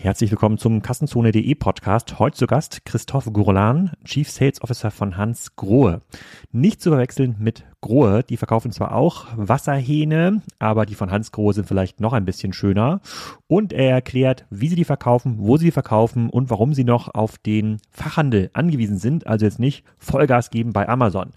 Herzlich willkommen zum Kassenzone.de Podcast. Heute zu Gast Christoph Gourlan, Chief Sales Officer von Hans Grohe. Nicht zu verwechseln mit Grohe. Die verkaufen zwar auch Wasserhähne, aber die von Hans Grohe sind vielleicht noch ein bisschen schöner. Und er erklärt, wie sie die verkaufen, wo sie die verkaufen und warum sie noch auf den Fachhandel angewiesen sind, also jetzt nicht Vollgas geben bei Amazon.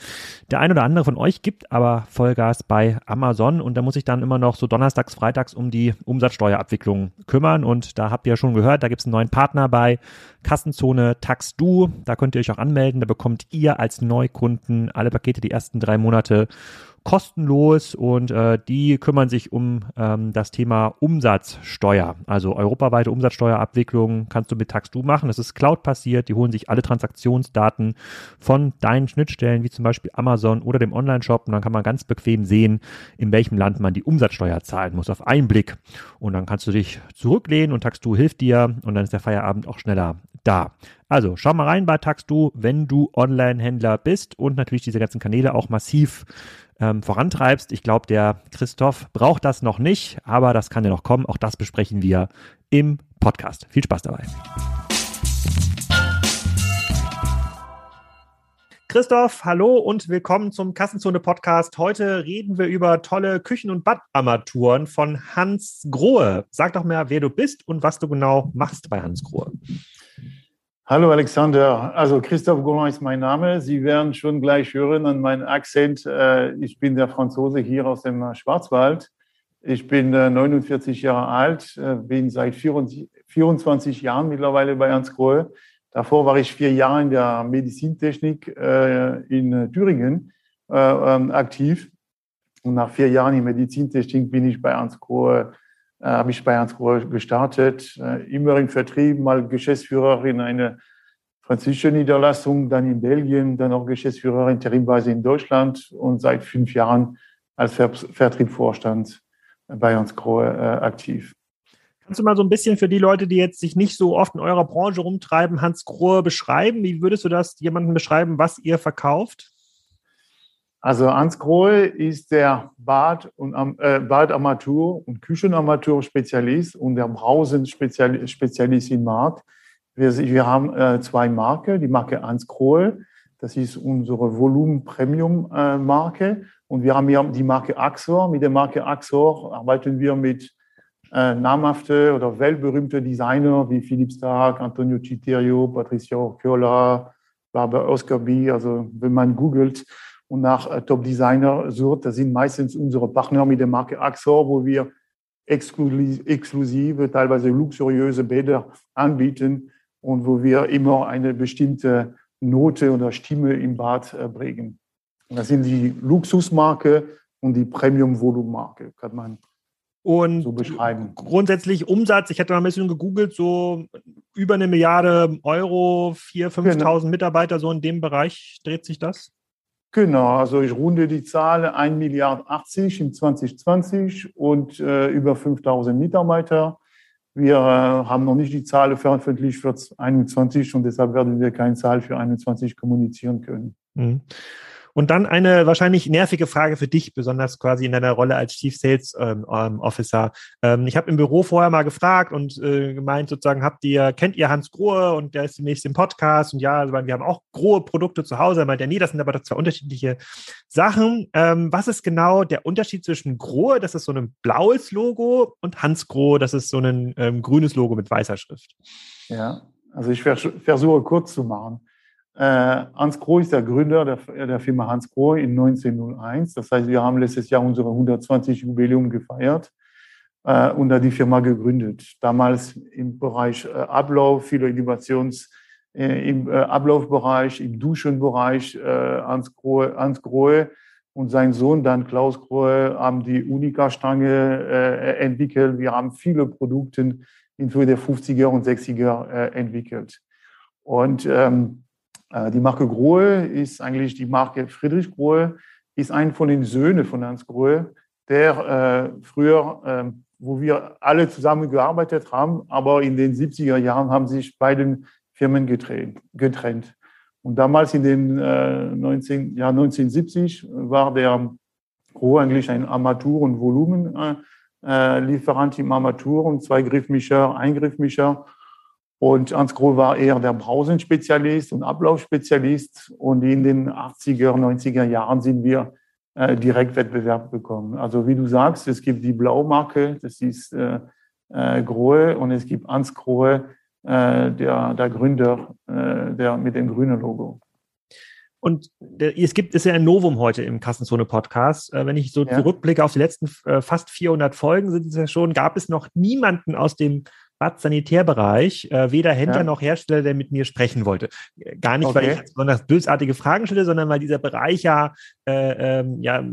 Der ein oder andere von euch gibt aber Vollgas bei Amazon und da muss ich dann immer noch so donnerstags, freitags um die Umsatzsteuerabwicklung kümmern und da habt ihr schon gehört, da gibt es einen neuen Partner bei Kassenzone TaxDo. Da könnt ihr euch auch anmelden. Da bekommt ihr als Neukunden alle Pakete die ersten drei Monate kostenlos und äh, die kümmern sich um ähm, das Thema Umsatzsteuer. Also europaweite Umsatzsteuerabwicklung kannst du mit TaxDo machen. Das ist Cloud-basiert. Die holen sich alle Transaktionsdaten von deinen Schnittstellen, wie zum Beispiel Amazon oder dem Online-Shop und dann kann man ganz bequem sehen, in welchem Land man die Umsatzsteuer zahlen muss auf einen Blick. Und dann kannst du dich zurücklehnen und TaxDo hilft dir und dann ist der Feierabend auch schneller da. Also schau mal rein bei TaxDo, wenn du Online-Händler bist und natürlich diese ganzen Kanäle auch massiv ähm, vorantreibst. Ich glaube, der Christoph braucht das noch nicht, aber das kann ja noch kommen. Auch das besprechen wir im Podcast. Viel Spaß dabei. Christoph, hallo und willkommen zum Kassenzone Podcast. Heute reden wir über tolle Küchen- und Badarmaturen von Hans Grohe. Sag doch mal, wer du bist und was du genau machst bei Hans Grohe. Hallo Alexander, also Christoph Goulin ist mein Name. Sie werden schon gleich hören an meinem Akzent. Äh, ich bin der Franzose hier aus dem Schwarzwald. Ich bin 49 äh, Jahre alt, äh, bin seit 24 Jahren mittlerweile bei Ernst Grohe. Davor war ich vier Jahre in der Medizintechnik in Thüringen ähm, aktiv. Und nach vier Jahren in Medizintechnik bin ich bei Ernst Grohe äh, habe ich bei Hans Grohe gestartet, äh, immer im Vertrieb, mal Geschäftsführer in einer französischen Niederlassung, dann in Belgien, dann auch Geschäftsführer interimweise in Deutschland und seit fünf Jahren als Ver Vertriebsvorstand bei Hans Grohe äh, aktiv. Kannst du mal so ein bisschen für die Leute, die jetzt sich nicht so oft in eurer Branche rumtreiben, Hans Grohe beschreiben? Wie würdest du das jemandem beschreiben, was ihr verkauft? Also Hans Grohe ist der Bad- und äh, Badarmatur- und Küchenarmatur-Spezialist und der Brausen-Spezialist im Markt. Wir, wir haben äh, zwei Marken. Die Marke Hans Grohe, das ist unsere Volumen-Premium-Marke. Und wir haben hier die Marke Axor. Mit der Marke Axor arbeiten wir mit äh, namhafte oder weltberühmte Designer wie Philipp Stark, Antonio Citerio, Patricia Orchiola, Barbara Oscar B. Also wenn man googelt, und nach äh, Top Designer sucht. Das sind meistens unsere Partner mit der Marke Axor, wo wir exklusive, teilweise luxuriöse Bäder anbieten und wo wir immer eine bestimmte Note oder Stimme im Bad äh, bringen. Und das sind die Luxusmarke und die Premium-Volumenmarke, kann man und so beschreiben. Grundsätzlich Umsatz, ich hatte mal ein bisschen gegoogelt, so über eine Milliarde Euro, 4.000, 5.000 genau. Mitarbeiter, so in dem Bereich dreht sich das? Genau, also ich runde die Zahl 1 Milliard 80 in 2020 und äh, über 5000 Mitarbeiter. Wir äh, haben noch nicht die Zahl veröffentlicht für 2021 und deshalb werden wir keine Zahl für 2021 kommunizieren können. Mhm. Und dann eine wahrscheinlich nervige Frage für dich, besonders quasi in deiner Rolle als Chief Sales ähm, ähm, Officer. Ähm, ich habe im Büro vorher mal gefragt und äh, gemeint, sozusagen, habt ihr, kennt ihr Hans Grohe und der ist demnächst im Podcast und ja, also, wir haben auch Grohe Produkte zu Hause. Er meint ja, nee, das sind aber zwei unterschiedliche Sachen. Ähm, was ist genau der Unterschied zwischen Grohe, das ist so ein blaues Logo, und Hans Grohe, das ist so ein ähm, grünes Logo mit weißer Schrift? Ja, also ich versuche kurz zu machen. Äh, Hans Groh ist der Gründer der, der Firma Hans Groh in 1901. Das heißt, wir haben letztes Jahr unsere 120 Jubiläum gefeiert äh, und da die Firma gegründet. Damals im Bereich äh, Ablauf, viele Innovations äh, im äh, Ablaufbereich, im Duschenbereich. Äh, Hans, Grohe, Hans Grohe und sein Sohn dann Klaus Grohe haben die Unica-Stange äh, entwickelt. Wir haben viele Produkte in der 50er und 60er äh, entwickelt. Und ähm, äh, die Marke Grohe ist eigentlich die Marke Friedrich Grohe, ist ein von den Söhnen von Hans Grohe, der äh, früher, äh, wo wir alle zusammen gearbeitet haben, aber in den 70er Jahren haben sich beide Firmen getrennt. getrennt. Und damals in den äh, 19, ja, 1970 war der Grohe eigentlich ein Armatur- und Volumen äh, Lieferant im Armaturen, zwei Griffmischer, ein Griffmischer. Und Hans Groh war eher der Brausenspezialist und Ablaufspezialist. Und in den 80er, 90er Jahren sind wir äh, Direktwettbewerb bekommen. Also wie du sagst, es gibt die Blaumarke, das ist äh, äh, Grohe, und es gibt Hans Grohe, äh, der, der Gründer, äh, der mit dem grünen Logo. Und es gibt, ist ja ein Novum heute im Kassenzone-Podcast. Äh, wenn ich so ja. zurückblicke auf die letzten fast 400 Folgen, sind es ja schon, gab es noch niemanden aus dem Bad-Sanitärbereich äh, weder Händler ja. noch Hersteller, der mit mir sprechen wollte. Gar nicht, okay. weil ich besonders bösartige Fragen stelle, sondern weil dieser Bereich ja, äh, ähm, ja,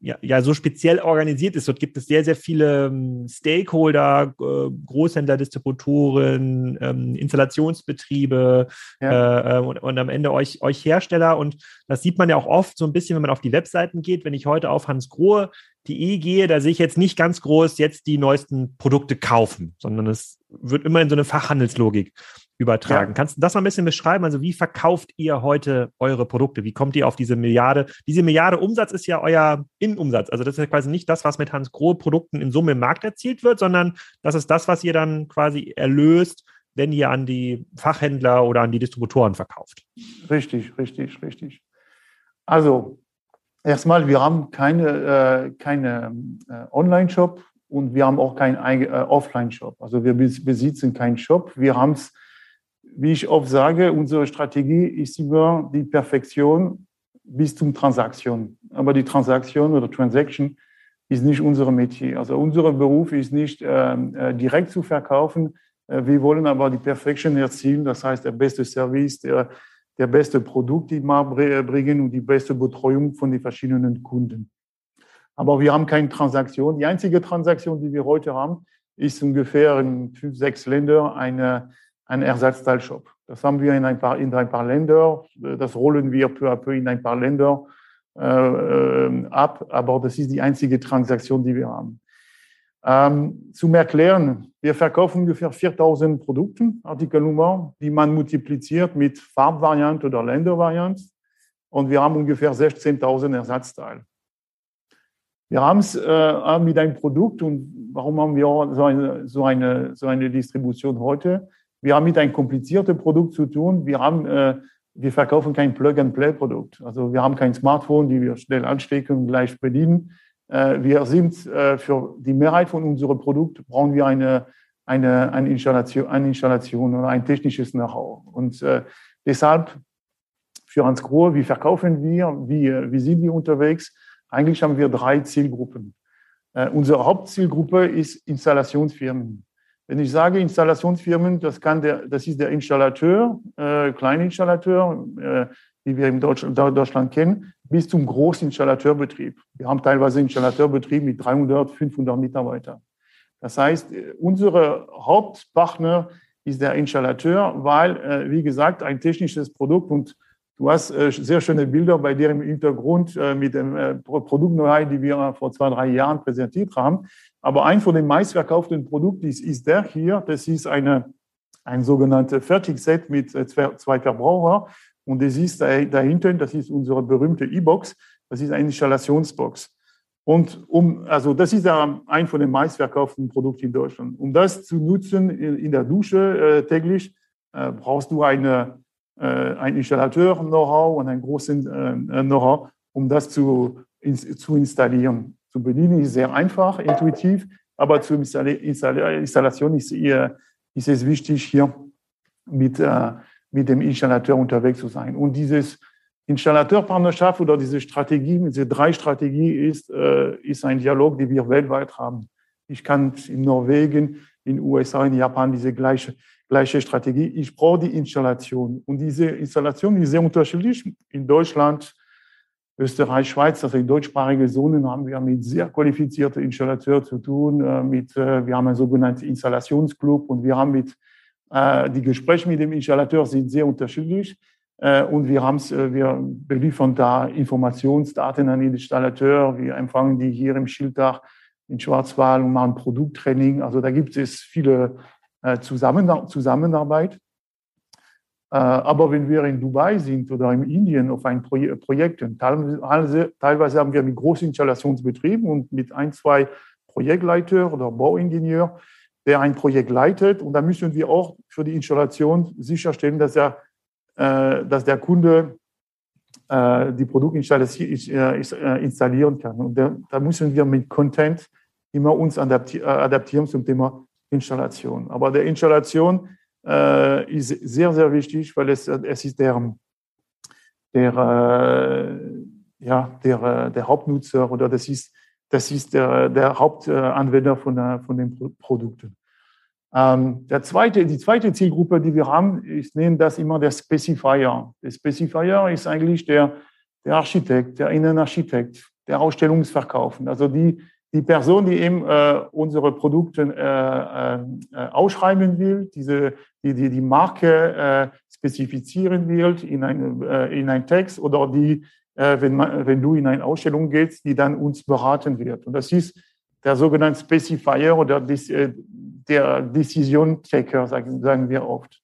ja, ja so speziell organisiert ist. Dort gibt es sehr, sehr viele ähm, Stakeholder, äh, Großhändler, Distributoren, ähm, Installationsbetriebe ja. Äh, äh, und, und, am Ende euch, euch Hersteller. Und das sieht man ja auch oft so ein bisschen, wenn man auf die Webseiten geht. Wenn ich heute auf Hans Grohe die gehe, da sehe ich jetzt nicht ganz groß jetzt die neuesten Produkte kaufen, sondern es wird immer in so eine Fachhandelslogik übertragen. Ja. Kannst du das mal ein bisschen beschreiben? Also wie verkauft ihr heute eure Produkte? Wie kommt ihr auf diese Milliarde? Diese Milliarde Umsatz ist ja euer Innenumsatz. Also das ist ja quasi nicht das, was mit Hans Grohe Produkten in Summe im Markt erzielt wird, sondern das ist das, was ihr dann quasi erlöst, wenn ihr an die Fachhändler oder an die Distributoren verkauft. Richtig, richtig, richtig. Also Erstmal, wir haben keine, äh, keine äh, Online-Shop und wir haben auch keinen äh, Offline-Shop. Also wir besitzen keinen Shop. Wir haben es, wie ich oft sage, unsere Strategie ist immer die Perfektion bis zum Transaktion. Aber die Transaktion oder Transaction ist nicht unser Metier. Also unser Beruf ist nicht ähm, äh, direkt zu verkaufen. Äh, wir wollen aber die Perfektion erzielen. Das heißt, der beste Service, der der beste Produkt, die wir bringen und die beste Betreuung von den verschiedenen Kunden. Aber wir haben keine Transaktion. Die einzige Transaktion, die wir heute haben, ist ungefähr in fünf, sechs Ländern eine, ein Ersatzteilshop. Das haben wir in ein paar, in ein paar Länder. Das rollen wir peu à peu in ein paar Länder äh, äh ab. Aber das ist die einzige Transaktion, die wir haben. Ähm, zum Erklären, wir verkaufen ungefähr 4000 Produkte, Artikelnummer, die man multipliziert mit Farbvariante oder Ländervariante. Und wir haben ungefähr 16.000 Ersatzteile. Wir haben es äh, mit einem Produkt und warum haben wir so eine, so, eine, so eine Distribution heute? Wir haben mit einem komplizierten Produkt zu tun. Wir, haben, äh, wir verkaufen kein Plug-and-Play-Produkt. Also wir haben kein Smartphone, die wir schnell anstecken und gleich bedienen wir sind äh, für die Mehrheit von unserem Produkt brauchen wir eine, eine, eine, Installation, eine Installation oder ein technisches Know-how. Und äh, deshalb für Hans Grohe, wie verkaufen wir, wie, wie sind wir unterwegs? Eigentlich haben wir drei Zielgruppen. unsere Hauptzielgruppe ist Installationsfirmen. Wenn ich sage Installationsfirmen, das, kann der, das ist der Installateur, äh, Kleininstallateur, äh, wie wir in Deutschland, Deutschland kennen, bis zum Großinstallateurbetrieb. Wir haben teilweise Installateurbetrieb mit 300, 500 Mitarbeitern. Das heißt, unsere Hauptpartner ist der Installateur, weil, äh, wie gesagt, ein technisches Produkt und du hast äh, sehr schöne Bilder bei dir im Hintergrund äh, mit dem Produkt know die wir vor zwei, drei Jahren präsentiert haben. Aber ein von den meistverkauften Produkten ist, ist der hier. Das ist eine, ein sogenanntes Fertigset mit zwei Verbraucher. Und das ist dahinter, das ist unsere berühmte E-Box, das ist eine Installationsbox. Und um, also das ist ein von den meistverkauften Produkten in Deutschland. Um das zu nutzen in der Dusche äh, täglich, äh, brauchst du eine, äh, ein Installateur-Know-how und ein großes äh, Know-how, um das zu, in, zu installieren. Zu bedienen ist sehr einfach, intuitiv, aber zur Installation ist, ist es wichtig, hier mit äh, mit dem Installateur unterwegs zu sein. Und dieses Installateurpartnerschaft oder diese Strategie, diese drei Strategie ist, äh, ist ein Dialog, den wir weltweit haben. Ich kann in Norwegen, in USA, in Japan diese gleiche, gleiche Strategie. Ich brauche die Installation. Und diese Installation ist sehr unterschiedlich. In Deutschland, Österreich, Schweiz, also in deutschsprachige Zonen haben wir mit sehr qualifizierten Installateuren zu tun. Äh, mit, äh, wir haben einen sogenannten Installationsclub und wir haben mit die Gespräche mit dem Installateur sind sehr unterschiedlich. Äh, und wir, haben's, äh, wir beliefern da Informationsdaten an den Installateur. Wir empfangen die hier im Schilddach in Schwarzwald und machen Produkttraining. Also da gibt es viele Zusammenarbeit. Aber wenn wir in Dubai sind oder in Indien auf ein Projekt, teilweise haben wir mit großen Installationsbetrieben und mit ein, zwei Projektleiter oder Bauingenieur, der ein Projekt leitet. Und da müssen wir auch für die Installation sicherstellen, dass, er, äh, dass der Kunde äh, die Produktinstallation äh, installieren kann. Und da, da, müssen wir mit Content immer uns adapti adaptieren zum Thema Installation. Aber der Installation äh, ist sehr, sehr wichtig, weil es, es ist der, der, äh, ja, der, der Hauptnutzer oder das ist, das ist der, der Hauptanwender von, der, von den Produkten. Ähm, der zweite, die zweite Zielgruppe, die wir haben, ich nenne das immer der Specifier. Der Specifier ist eigentlich der, der Architekt, der Innenarchitekt, der Ausstellungsverkaufen. Also die, die Person, die eben äh, unsere Produkte äh, äh, ausschreiben will, diese, die, die die Marke äh, spezifizieren will in, ein, äh, in Text oder die, wenn, man, wenn du in eine Ausstellung gehst, die dann uns beraten wird. Und das ist der sogenannte Specifier oder äh, der Decision Taker, sagen, wir oft.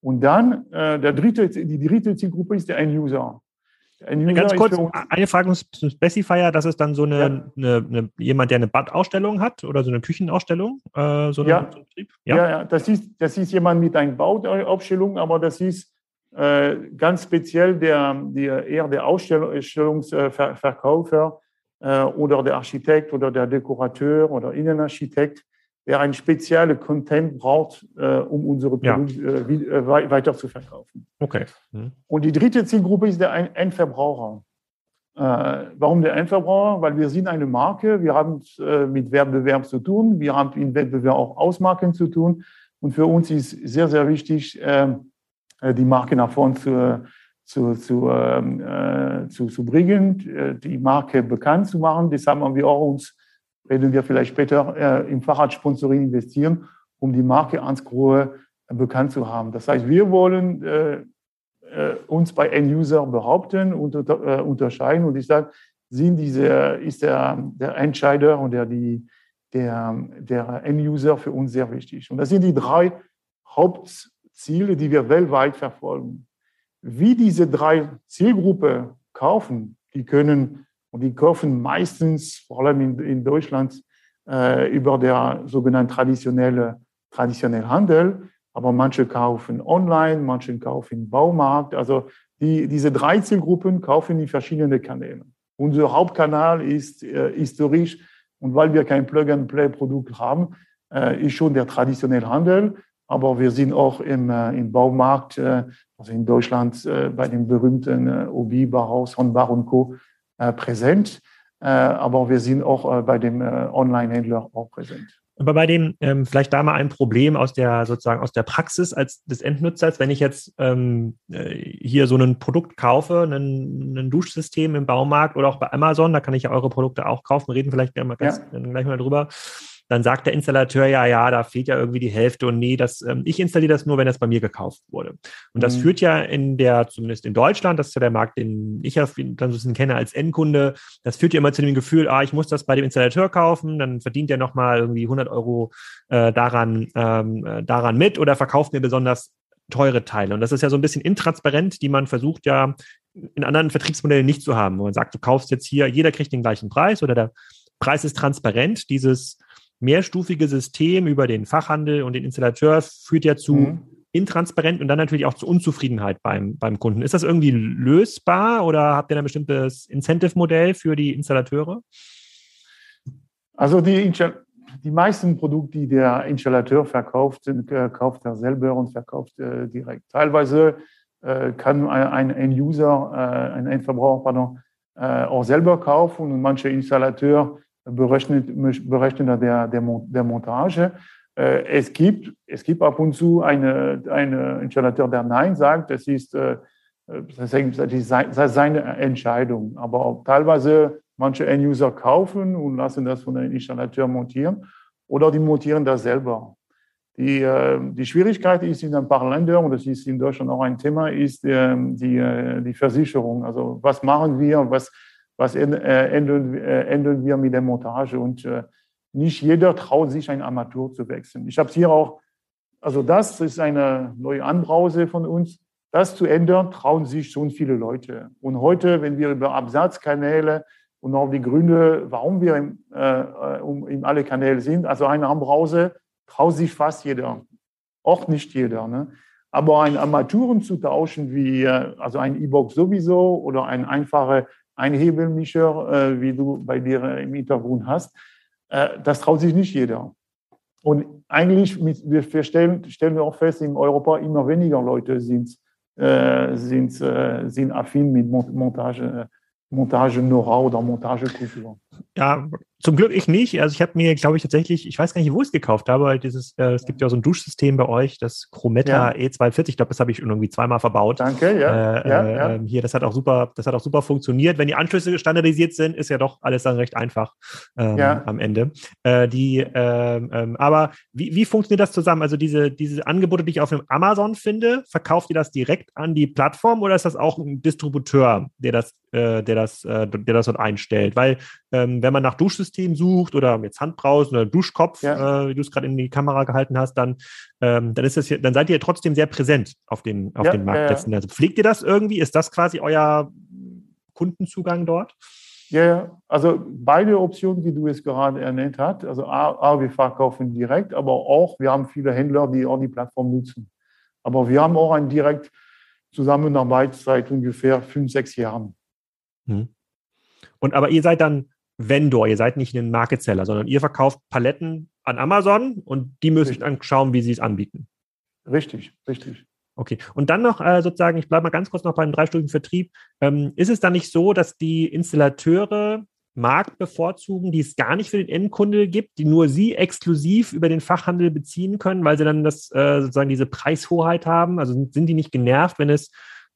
Und dann äh, der dritte, die dritte Zielgruppe ist der End-User. Ganz kurz, eine Frage zum Specifier, das ist dann so eine, ja. eine, eine jemand, der eine Badausstellung hat oder so eine Küchenausstellung? Äh, so ja. ja. Ja. ja, das, ist, das ist jemand mit einer Bauausstellung, aber das ist äh, ganz speziell der, der, eher der Ausstellungsverkäufer äh, oder der Architekt oder der Dekorateur oder Innenarchitekt, der einen speziellen Content braucht, äh, um unsere Produkte ja. äh, weiter zu verkaufen. Okay. Mhm. Und die dritte Zielgruppe ist der Endverbraucher. Äh, warum der Endverbraucher? Weil wir sind eine Marke, wir haben äh, mit Wettbewerb zu tun, wir haben im Wettbewerb auch Ausmarken zu tun. Und für uns ist sehr, sehr wichtig, ähm, äh, die Marke nach vorne zu, zu, zu, ähm, äh, zu, zu bringen, die Marke bekannt zu machen. Deshalb haben wir auch uns werden wir vielleicht später äh, im Fahrradsponsoring investieren, um die Marke Ansgrohe äh, bekannt zu haben. Das heißt, wir wollen äh, äh, uns bei End-User behaupten und äh, unterscheiden. Und ich sage, sind diese, ist der, der Entscheider und der, die, der, der End-User für uns sehr wichtig. Und das sind die drei Hauptziele, die wir weltweit verfolgen. Wie diese drei Zielgruppen kaufen, die können und die kaufen meistens, vor allem in, in Deutschland, äh, über der sogenannten traditionelle, traditionelle Handel. Aber manche kaufen online, manche kaufen im Baumarkt. Also die, diese drei Zielgruppen kaufen in verschiedenen Kanälen. Unser Hauptkanal ist äh, historisch und weil wir kein Plug-and-Play-Produkt haben, äh, ist schon der traditionelle Handel. Aber wir sind auch im, äh, im Baumarkt, äh, also in Deutschland äh, bei dem berühmten äh, Obi, Bauhaus, Honbar und Co. Äh, präsent. Äh, aber wir sind auch äh, bei dem Online-Händler auch präsent. Aber bei dem, ähm, vielleicht da mal ein Problem aus der sozusagen aus der Praxis als des Endnutzers, wenn ich jetzt ähm, hier so ein Produkt kaufe, ein, ein, Duschsystem im Baumarkt oder auch bei Amazon, da kann ich ja eure Produkte auch kaufen, reden vielleicht ganz, ja. gleich mal drüber dann sagt der Installateur ja, ja, da fehlt ja irgendwie die Hälfte und nee, das, ähm, ich installiere das nur, wenn das bei mir gekauft wurde. Und das mhm. führt ja in der, zumindest in Deutschland, das ist ja der Markt, den ich ja dann so ein bisschen kenne als Endkunde, das führt ja immer zu dem Gefühl, ah, ich muss das bei dem Installateur kaufen, dann verdient er nochmal irgendwie 100 Euro äh, daran, ähm, äh, daran mit oder verkauft mir besonders teure Teile. Und das ist ja so ein bisschen intransparent, die man versucht ja in anderen Vertriebsmodellen nicht zu haben, wo man sagt, du kaufst jetzt hier, jeder kriegt den gleichen Preis oder der Preis ist transparent. Dieses mehrstufige System über den Fachhandel und den Installateur führt ja zu mhm. intransparent und dann natürlich auch zu Unzufriedenheit beim, beim Kunden. Ist das irgendwie lösbar oder habt ihr ein bestimmtes Incentive-Modell für die Installateure? Also die, die meisten Produkte, die der Installateur verkauft, äh, kauft er selber und verkauft äh, direkt. Teilweise äh, kann ein, ein User, äh, ein Endverbraucher, pardon, äh, auch selber kaufen und manche Installateure berechnet, Berechner der, der, der Montage. Äh, es gibt, es gibt ab und zu eine, eine Installateur, der Nein sagt. Das ist, äh, das ist seine Entscheidung. Aber teilweise manche End-User kaufen und lassen das von einem Installateur montieren oder die montieren das selber. Die, äh, die Schwierigkeit ist in ein paar Ländern, und das ist in Deutschland auch ein Thema, ist die, die Versicherung. Also was machen wir, was, was ändern, äh, ändern wir mit der Montage. Und äh, nicht jeder traut sich, ein Armatur zu wechseln. Ich habe es hier auch, also das ist eine neue Anbrause von uns. Das zu ändern, trauen sich schon viele Leute. Und heute, wenn wir über Absatzkanäle und auch die Gründe, warum wir im, äh, um, in alle Kanäle sind. Also eine Armbrause traut sich fast jeder, auch nicht jeder. Ne? Aber ein Armaturen zu tauschen, wie äh, also ein E-Box sowieso oder ein einfacher Einhebelmischer, äh, wie du bei dir im Hintergrund hast, äh, das traut sich nicht jeder. Und eigentlich, mit, wir stellen, stellen wir auch fest, in Europa immer weniger Leute sind, äh, sind, äh, sind affin mit Montage, Montage-Know-how oder Montagekultur. Ja, zum Glück ich nicht. Also ich habe mir, glaube ich, tatsächlich, ich weiß gar nicht, wo ich es gekauft habe, weil dieses, äh, es gibt ja so ein Duschsystem bei euch, das Chrometa ja. E240, ich glaube, das habe ich irgendwie zweimal verbaut. Danke, ja. Äh, ja, ja. Ähm, hier, das hat auch super, das hat auch super funktioniert. Wenn die Anschlüsse standardisiert sind, ist ja doch alles dann recht einfach ähm, ja. am Ende. Äh, die, ähm, ähm, aber wie, wie funktioniert das zusammen? Also diese, diese Angebote, die ich auf dem Amazon finde, verkauft ihr das direkt an die Plattform oder ist das auch ein Distributeur, der das, äh, der das, äh, der das dort einstellt? Weil ähm, wenn man nach Duschsystem sucht oder jetzt Handbrausen oder Duschkopf, ja. äh, wie du es gerade in die Kamera gehalten hast, dann, ähm, dann ist das hier, dann seid ihr trotzdem sehr präsent auf den, auf ja, den Marktplätzen. Ja, also pflegt ihr das irgendwie? Ist das quasi euer Kundenzugang dort? Ja, also beide Optionen, die du jetzt gerade ernannt hast, also A, A, wir verkaufen direkt, aber auch, wir haben viele Händler, die auch die Plattform nutzen. Aber wir haben auch eine direkt Zusammenarbeit seit ungefähr fünf, sechs Jahren. Hm. Und aber ihr seid dann Vendor, ihr seid nicht ein Market Seller, sondern ihr verkauft Paletten an Amazon und die müssen richtig. dann schauen, wie sie es anbieten. Richtig, richtig. Okay. Und dann noch äh, sozusagen, ich bleibe mal ganz kurz noch beim dreistufigen Vertrieb. Ähm, ist es dann nicht so, dass die Installateure Markt bevorzugen, die es gar nicht für den Endkunde gibt, die nur sie exklusiv über den Fachhandel beziehen können, weil sie dann das äh, sozusagen diese Preishoheit haben? Also sind, sind die nicht genervt, wenn es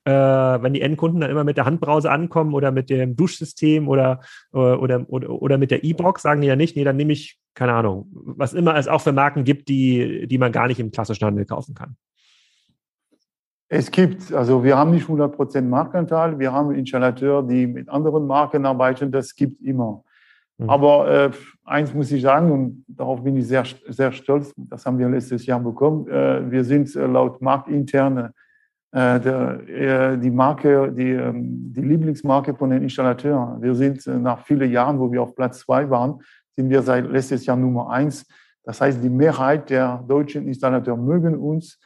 äh, wenn die Endkunden dann immer mit der Handbrause ankommen oder mit dem Duschsystem oder, äh, oder, oder, oder mit der E-Box, sagen die ja nicht, nee, dann nehme ich, keine Ahnung, was immer es auch für Marken gibt, die, die man gar nicht im klassischen Handel kaufen kann. Es gibt, also wir haben nicht 100% Marktanteil, wir haben Installateure, die mit anderen Marken arbeiten, das gibt immer. Mhm. Aber äh, eins muss ich sagen, und darauf bin ich sehr, sehr stolz, das haben wir letztes Jahr bekommen, äh, wir sind äh, laut marktinterne der, äh, die Marke, die, ähm, die Lieblingsmarke von den Installateuren. Wir sind äh, nach vielen Jahren, wo wir auf Platz zwei waren, sind wir seit letztes Jahr Nummer eins. Das heißt, die Mehrheit der deutschen Installateure mögen uns.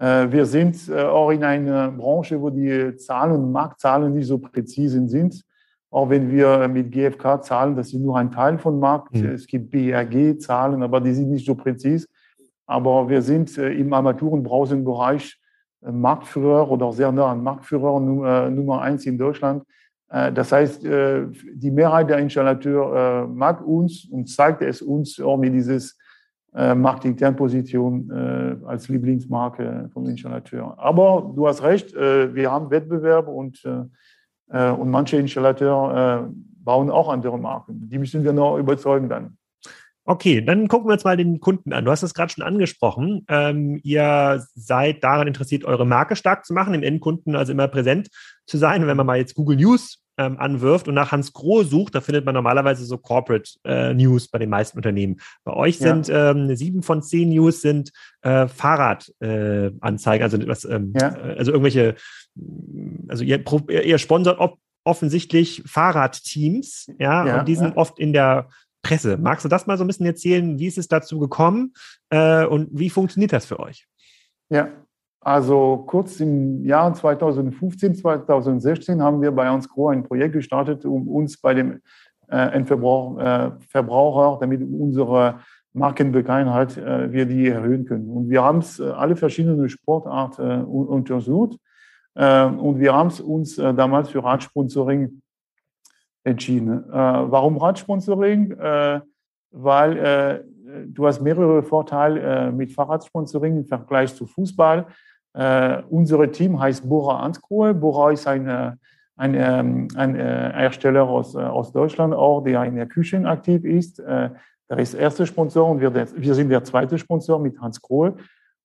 Wir sind auch in einer Branche, wo die Zahlen, Marktzahlen nicht so präzise sind. Auch wenn wir mit GfK zahlen, das ist nur ein Teil von Markt. Mhm. Es gibt BRG-Zahlen, aber die sind nicht so präzise. Aber wir sind im Armaturenbranchenbereich äh, Marktführer oder sehr nah an Marktführer äh, Nummer eins in Deutschland. Äh, das heißt, die Mehrheit der Installateure mag uns und zeigt es uns auch mit dieses Marktinternposition als Lieblingsmarke vom Installateur. Aber du hast recht, wir haben Wettbewerb und, und manche Installateure bauen auch andere Marken. Die müssen wir noch überzeugen dann. Okay, dann gucken wir uns mal den Kunden an. Du hast es gerade schon angesprochen. Ähm, ihr seid daran interessiert, eure Marke stark zu machen, im Endkunden also immer präsent zu sein. Und wenn man mal jetzt Google News ähm, anwirft und nach Hans Groh sucht, da findet man normalerweise so Corporate äh, News bei den meisten Unternehmen. Bei euch ja. sind ähm, sieben von zehn News sind äh, Fahrradanzeigen, äh, also was, ähm, ja. Also irgendwelche, also ihr, ihr sponsert ob, offensichtlich Fahrradteams, ja, ja, und die sind ja. oft in der Presse. Magst du das mal so ein bisschen erzählen? Wie ist es dazu gekommen äh, und wie funktioniert das für euch? Ja, also kurz im Jahr 2015, 2016 haben wir bei uns Gro ein Projekt gestartet, um uns bei dem äh, Endverbraucher, äh, Verbraucher, damit unsere Markenbekanntheit äh, wir die erhöhen können. Und wir haben es äh, alle verschiedenen Sportarten äh, untersucht äh, und wir haben es uns damals für Radsponsoring entschieden. Äh, warum Radsponsoring? Äh, weil äh, du hast mehrere Vorteile äh, mit Fahrradsponsoring im Vergleich zu Fußball. Äh, unser Team heißt Bora Ansgrohe. Bora ist eine, ein, ähm, ein äh, Hersteller aus, aus Deutschland auch, der in der Küche aktiv ist. der ist der erste Sponsor und wir, wir sind der zweite Sponsor mit Hans Krohe.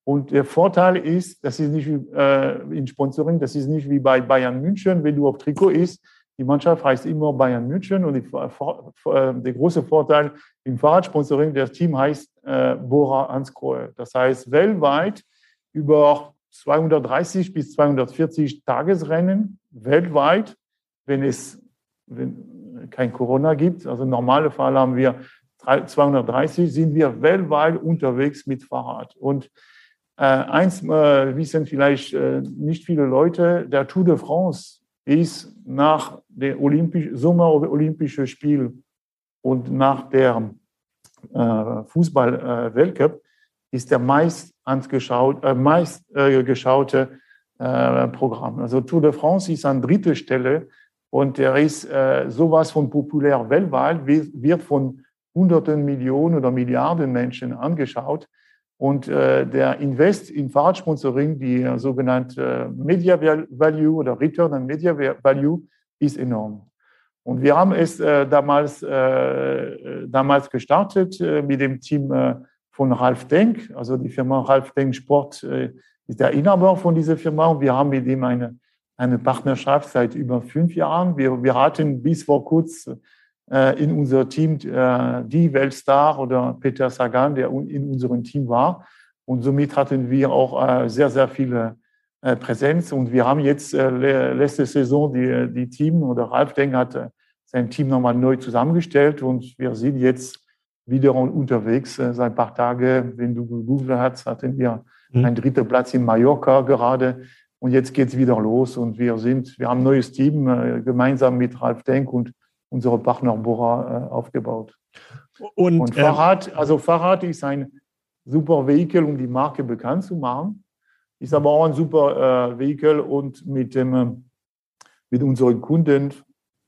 Und der Vorteil ist, das ist nicht wie, äh, in Sponsoring, das ist nicht wie bei Bayern München, wenn du auf Trikot ist, die Mannschaft heißt immer Bayern München und die, äh, der große Vorteil im Fahrradsponsoring, das Team heißt äh, Bora Hansgrohe. Das heißt, weltweit über 230 bis 240 Tagesrennen, weltweit, wenn es, wenn, kein Corona gibt. Also im normalen Fall haben wir 230, sind wir weltweit unterwegs mit Fahrrad. Und äh, eins äh, wissen vielleicht äh, nicht viele Leute, der Tour de France ist nach dem Olympisch, Sommer-Olympischen Spiel und nach der äh, Fußball-Weltcup ist der meist, angeschaut, äh, meist äh, geschaute äh, Programm. Also Tour de France ist an dritter Stelle und er ist äh, sowas von populär weltweit, wird von hunderten Millionen oder Milliarden Menschen angeschaut. Und äh, der Invest in Fahrradsponsoring, die äh, sogenannte Media Value oder Return on Media Value, ist enorm. Und wir haben es äh, damals, äh, damals gestartet äh, mit dem Team äh, von Ralf Denk. Also die Firma Ralf Denk Sport äh, ist der Inhaber von dieser Firma. Und wir haben mit ihm eine, eine Partnerschaft seit über fünf Jahren. Wir, wir hatten bis vor kurzem äh, in unser Team äh, die Weltstar oder Peter Sagan, der in unserem Team war. Und somit hatten wir auch äh, sehr, sehr viele Präsenz. Und wir haben jetzt letzte Saison die, die Team oder Ralf Denk hat sein Team nochmal neu zusammengestellt und wir sind jetzt wieder unterwegs. Seit ein paar Tagen, wenn du gegoogelt hast, hatten wir mhm. einen dritten Platz in Mallorca gerade. Und jetzt geht es wieder los und wir sind, wir haben ein neues Team gemeinsam mit Ralf Denk und unsere Partner Bora äh, aufgebaut. Und, und ähm, Fahrrad, also Fahrrad ist ein super Vehikel, um die Marke bekannt zu machen. Ist aber auch ein super äh, Vehikel und mit dem äh, mit unseren Kunden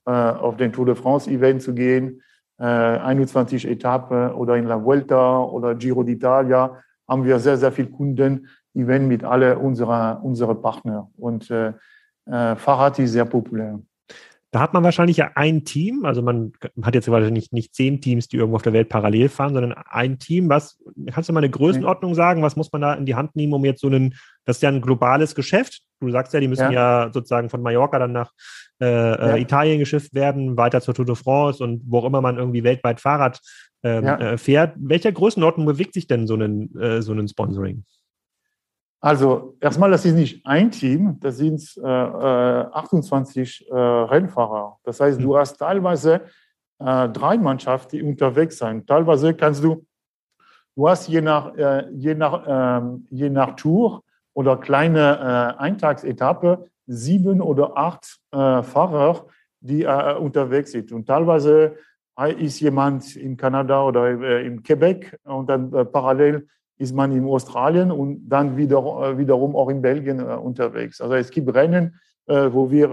äh, auf den Tour de France Event zu gehen, 21 äh, Etappen oder in La Vuelta oder Giro d'Italia haben wir sehr sehr viele Kunden, werden mit alle unserer unsere Partner und äh, Fahrrad ist sehr populär. Da hat man wahrscheinlich ja ein Team, also man hat jetzt wahrscheinlich nicht zehn Teams, die irgendwo auf der Welt parallel fahren, sondern ein Team. Was kannst du mal eine Größenordnung sagen? Was muss man da in die Hand nehmen, um jetzt so einen, das ist ja ein globales Geschäft. Du sagst ja, die müssen ja, ja sozusagen von Mallorca dann nach äh, äh, ja. Italien geschifft werden, weiter zur Tour de France und wo auch immer man irgendwie weltweit Fahrrad ähm, ja. äh, fährt. Welcher Größenordnung bewegt sich denn so ein, äh, so ein Sponsoring? Also erstmal, das ist nicht ein Team, das sind äh, 28 äh, Rennfahrer. Das heißt, du mhm. hast teilweise äh, drei Mannschaften, die unterwegs sind. Teilweise kannst du, du hast je nach, äh, je nach, ähm, je nach Tour oder kleine äh, Eintagsetappe sieben oder acht äh, Fahrer, die unterwegs sind. Und teilweise ist jemand in Kanada oder im Quebec und dann parallel ist man in Australien und dann wieder, äh, wiederum auch in Belgien äh, unterwegs. Also es gibt Rennen, äh, wo, wir,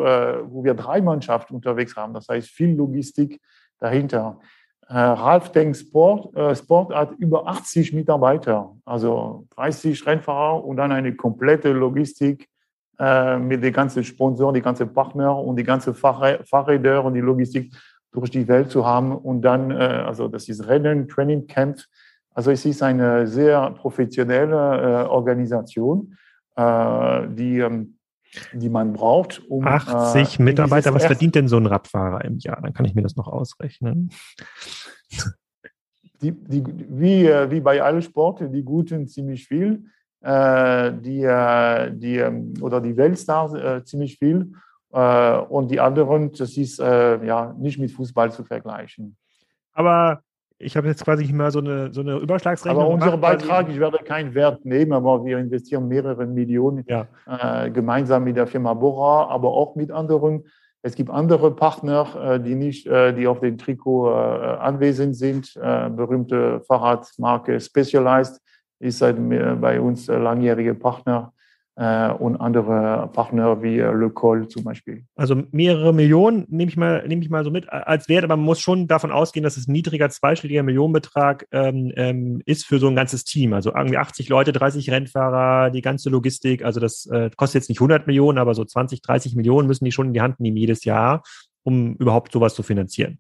wo wir drei Mannschaften unterwegs haben. Das heißt viel Logistik dahinter. Ralf Denk Sport, Sport hat über 80 Mitarbeiter, also 30 Rennfahrer und dann eine komplette Logistik mit den ganzen Sponsoren, die ganzen Partner und die ganzen Fahrräder und die Logistik durch die Welt zu haben. Und dann, also das ist Rennen, Training Camp, also es ist eine sehr professionelle äh, Organisation, äh, die, ähm, die man braucht. Um, 80 äh, Mitarbeiter, was verdient denn so ein Radfahrer im Jahr? Dann kann ich mir das noch ausrechnen. Die, die, wie, äh, wie bei allen Sporten, die Guten ziemlich viel, äh, die, äh, die, ähm, oder die Weltstars ziemlich viel und die anderen, das ist ja nicht mit Fußball zu vergleichen. Aber ich habe jetzt quasi mal so eine, so eine Überschlagsrechnung. Aber unser Beitrag, ich werde keinen Wert nehmen, aber wir investieren mehrere Millionen ja. äh, gemeinsam mit der Firma Bora, aber auch mit anderen. Es gibt andere Partner, äh, die nicht, äh, die auf dem Trikot äh, anwesend sind. Berühmte Fahrradmarke Specialized ist seit bei uns langjährige Partner und andere Partner wie äh, Le Col zum Beispiel. Also mehrere Millionen nehme ich mal, nehme ich mal so mit als Wert, aber man muss schon davon ausgehen, dass es ein niedriger zweistelliger Millionenbetrag ähm, ähm, ist für so ein ganzes Team. Also irgendwie 80 Leute, 30 Rennfahrer, die ganze Logistik. Also das äh, kostet jetzt nicht 100 Millionen, aber so 20, 30 Millionen müssen die schon in die Hand nehmen jedes Jahr, um überhaupt sowas zu finanzieren.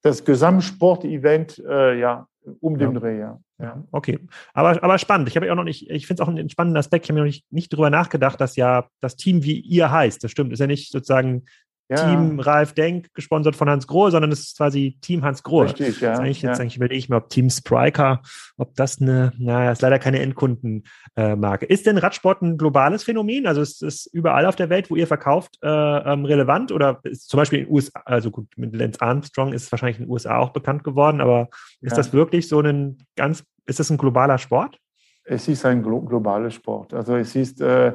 Das Gesamtsportevent, äh, ja, um den Dreh, ja. Ja, okay. Aber, aber spannend. Ich habe ja auch noch nicht, ich finde es auch einen spannenden Aspekt. Ich habe mir noch nicht, nicht drüber nachgedacht, dass ja das Team wie ihr heißt. Das stimmt. Ist ja nicht sozusagen ja. Team Ralf Denk, gesponsert von Hans Grohe, sondern es ist quasi Team Hans Grohe. Richtig, ja. Das eigentlich, jetzt eigentlich überlege ich mir, ob Team Spriker, ob das eine, naja, ist leider keine Endkundenmarke. Äh, ist denn Radsport ein globales Phänomen? Also ist es überall auf der Welt, wo ihr verkauft, äh, ähm, relevant? Oder ist zum Beispiel in den USA, also gut, mit Lance Armstrong ist es wahrscheinlich in den USA auch bekannt geworden, aber ist ja. das wirklich so ein ganz, ist das ein globaler Sport? Es ist ein glo globaler Sport. Also es ist äh,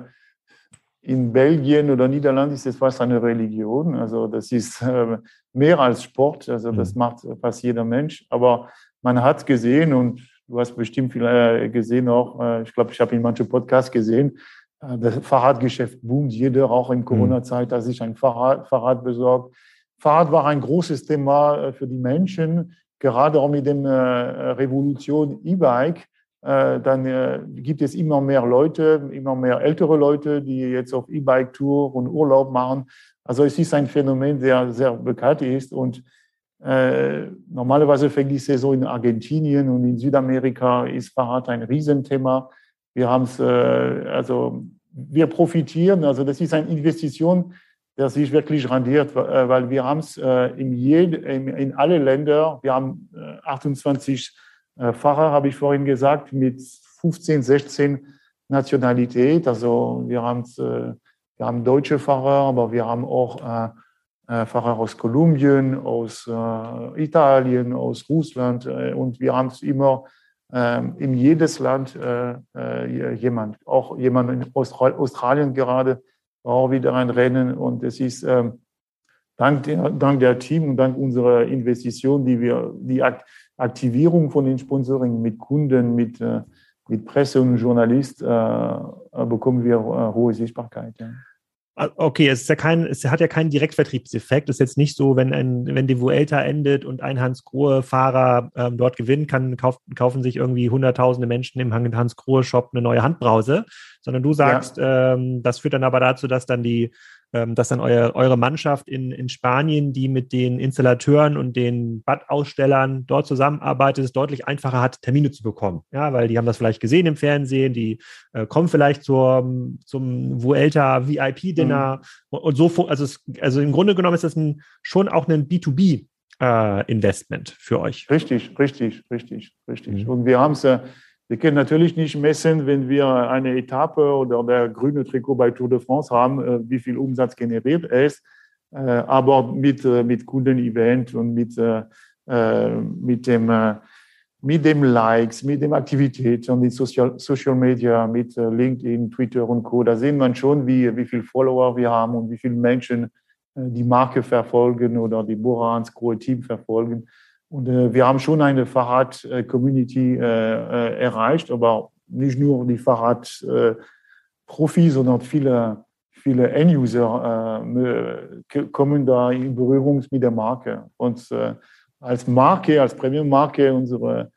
in Belgien oder Niederlanden ist es fast eine Religion. Also das ist äh, mehr als Sport. Also das mhm. macht fast jeder Mensch. Aber man hat gesehen und du hast bestimmt viel äh, gesehen auch. Äh, ich glaube, ich habe in manchen Podcasts gesehen. Das Fahrradgeschäft boomt. Jeder auch in mhm. Corona-Zeit hat sich ein Fahrrad, Fahrrad besorgt. Fahrrad war ein großes Thema für die Menschen, gerade auch mit dem Revolution E-Bike dann äh, gibt es immer mehr Leute, immer mehr ältere Leute, die jetzt auf E-Bike-Tour und Urlaub machen. Also es ist ein Phänomen, der sehr bekannt ist und äh, normalerweise fängt die Saison in Argentinien und in Südamerika ist Fahrrad ein Riesenthema. Wir haben es, äh, also wir profitieren, also das ist eine Investition, der sich wirklich rendiert, äh, weil wir haben es äh, in, in, in alle Länder, wir haben 28 äh, Fahrer, habe ich vorhin gesagt, mit 15, 16 Nationalität. Also wir haben, äh, wir haben deutsche Fahrer, aber wir haben auch äh, Fahrer aus Kolumbien, aus Italien, aus Russland und wir haben immer ähm, in jedes Land jemand, auch jemand in Australien gerade, auch wieder ein Rennen und es ist ähm, dank der, dank der Team und dank unserer Investition, die wir, die Aktivierung von den Sponsoring mit Kunden, mit, äh, mit Presse und Journalist äh, äh, bekommen wir hohe Sichtbarkeit. Ja. Ah, okay, es, ja kein, es hat ja keinen Direktvertriebseffekt. Es ist jetzt nicht so, wenn, ein, wenn die Vuelta endet und ein Hans-Grohe-Fahrer ähm, dort gewinnen kann, kauf, kaufen sich irgendwie hunderttausende Menschen im Hans-Grohe-Shop eine neue Handbrause, sondern du sagst, ja. ähm, das führt dann aber dazu, dass dann die dass dann euer, eure Mannschaft in, in Spanien, die mit den Installateuren und den Badausstellern dort zusammenarbeitet, es deutlich einfacher hat, Termine zu bekommen. Ja, weil die haben das vielleicht gesehen im Fernsehen, die äh, kommen vielleicht zur, zum Vuelta VIP-Dinner mhm. und, und, so. Also, es, also im Grunde genommen ist das ein, schon auch ein B2B äh, Investment für euch. Richtig, richtig, richtig, richtig. Mhm. Und wir haben es ja wir können natürlich nicht messen, wenn wir eine Etappe oder der grüne Trikot bei Tour de France haben, äh, wie viel Umsatz generiert ist. Äh, aber mit, äh, mit Kundenevent und mit, mit, dem, mit dem Likes, mit dem Aktivität und mit Social, Social Media, mit LinkedIn, Twitter und Co., da sehen man schon, wie, wie viele Follower wir haben und wie viele Menschen die Marke verfolgen oder die Borans Grohe Team verfolgen. Und äh, wir haben schon eine Fahrrad-Community äh, äh, erreicht, aber nicht nur die Fahrrad-Profis, sondern viele, viele End-User äh, kommen da in Berührung mit der Marke. Und äh, als Marke, als Premium-Marke, unser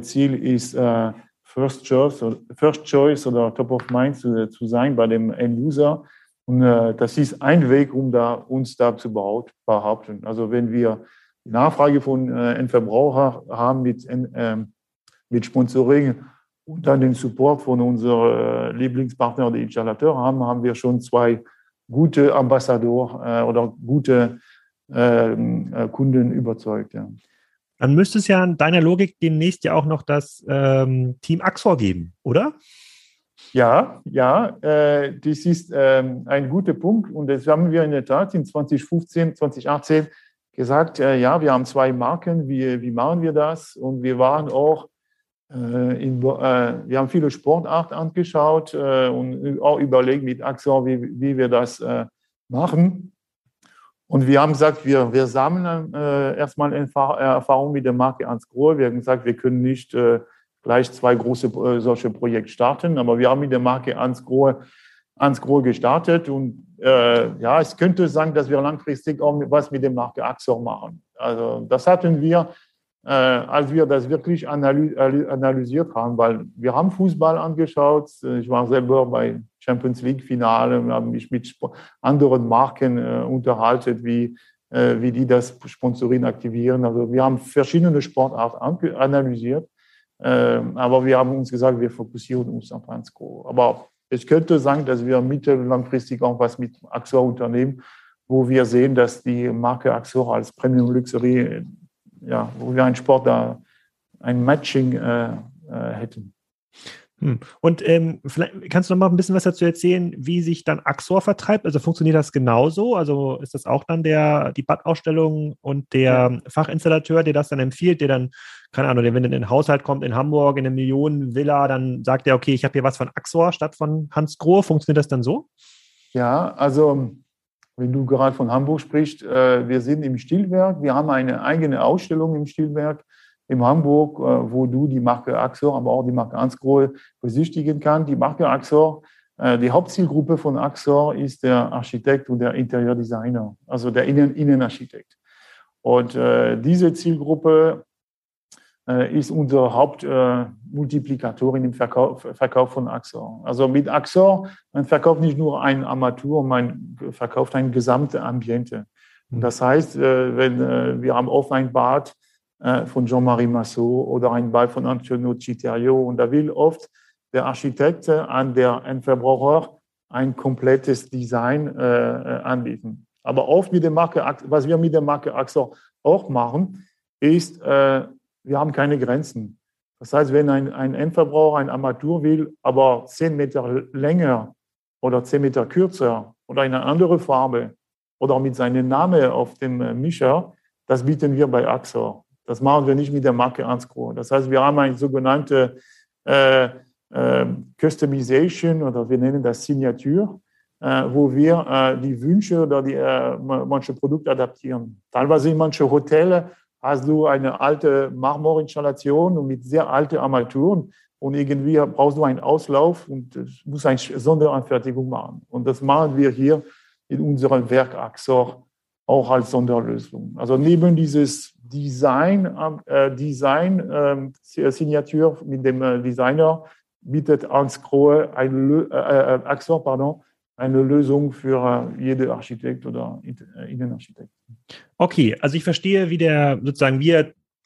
Ziel ist, äh, First Choice, First Choice oder Top of Mind zu, zu sein bei dem End-User. Und das ist ein Weg, um da, uns da zu behaupten. Also wenn wir die Nachfrage von äh, Endverbraucher haben mit, äh, mit Sponsoring und dann den Support von unserem äh, Lieblingspartner, die Installateur haben, haben wir schon zwei gute Ambassador äh, oder gute ähm, äh, Kunden überzeugt. Ja. Dann müsste es ja in deiner Logik demnächst ja auch noch das ähm, Team Axor geben, oder? Ja, ja, äh, das ist ähm, ein guter Punkt und das haben wir in der Tat in 2015, 2018 gesagt, äh, ja, wir haben zwei Marken, wie, wie machen wir das? Und wir waren auch, äh, in, äh, wir haben viele Sportarten angeschaut äh, und auch überlegt mit Axel, wie, wie wir das machen. Und wir haben gesagt, wir, wir sammeln erstmal Erfahrung mit der Marke Ansgrohe. Wir haben gesagt, wir können nicht gleich zwei große solche Projekte starten, aber wir haben mit der Marke Ansgrohe Ansgrohe gestartet und äh, ja, es könnte sein, dass wir langfristig auch was mit dem Marke Axor machen. Also das hatten wir, äh, als wir das wirklich analysiert haben, weil wir haben Fußball angeschaut. Ich war selber bei Champions League Finale habe mich mit anderen Marken äh, unterhalten, wie, äh, wie die das Sponsoring aktivieren. Also wir haben verschiedene Sportarten analysiert. Äh, aber wir haben uns gesagt, wir fokussieren uns auf Ansco. Aber es könnte sein, dass wir mittel- und langfristig auch was mit AXA unternehmen, wo wir sehen, dass die Marke Axor als Premium Luxury, ja, wo wir einen Sport da, ein Matching äh, äh, hätten. Hm. Und ähm, vielleicht kannst du noch mal ein bisschen was dazu erzählen, wie sich dann Axor vertreibt? Also funktioniert das genauso? Also ist das auch dann der die Badausstellung und der ja. Fachinstallateur, der das dann empfiehlt, der dann keine Ahnung, wenn er in den Haushalt kommt in Hamburg in eine Millionenvilla, dann sagt er, okay, ich habe hier was von Axor statt von Hans Grohe. Funktioniert das dann so? Ja, also wenn du gerade von Hamburg sprichst, äh, wir sind im Stilwerk, wir haben eine eigene Ausstellung im Stilwerk in Hamburg, äh, wo du die Marke Axor, aber auch die Marke Ansgrohe besichtigen kannst. Die Marke Axor, äh, die Hauptzielgruppe von Axor ist der Architekt und der Interiordesigner, also der Innen Innenarchitekt. Und äh, diese Zielgruppe ist unser Hauptmultiplikator in dem Verkauf, Verkauf von Axor. Also mit Axor, man verkauft nicht nur ein Armatur, man verkauft ein gesamtes Ambiente. Mhm. Das heißt, wenn wir haben oft ein Bad, von Jean-Marie Massot oder ein Ball von Antonio Citerio. Und da will oft der Architekt an der Endverbraucher ein komplettes Design äh, äh, anbieten. Aber oft mit der Marke, was wir mit der Marke Axor auch machen, ist, äh, wir haben keine Grenzen. Das heißt, wenn ein, ein Endverbraucher ein Armatur will, aber zehn Meter länger oder zehn Meter kürzer oder eine andere Farbe oder mit seinem Namen auf dem Mischer, das bieten wir bei Axor. Das machen wir nicht mit der Marke Anscro. Das heißt, wir haben eine sogenannte äh, äh, Customization oder wir nennen das Signatur, äh, wo wir äh, die Wünsche oder die, äh, manche Produkte adaptieren. Teilweise in manchen Hotels hast du eine alte Marmorinstallation mit sehr alten Armaturen und irgendwie brauchst du einen Auslauf und musst eine Sonderanfertigung machen. Und das machen wir hier in unserem Werk Axor auch als Sonderlösung. Also neben dieses Design, äh, Design äh, Signatur mit dem äh, Designer bietet Hans Krohe eine, äh, äh, Axor, pardon, eine Lösung für äh, jede Architekt oder Innenarchitekt. Okay, also ich verstehe, wie der sozusagen wie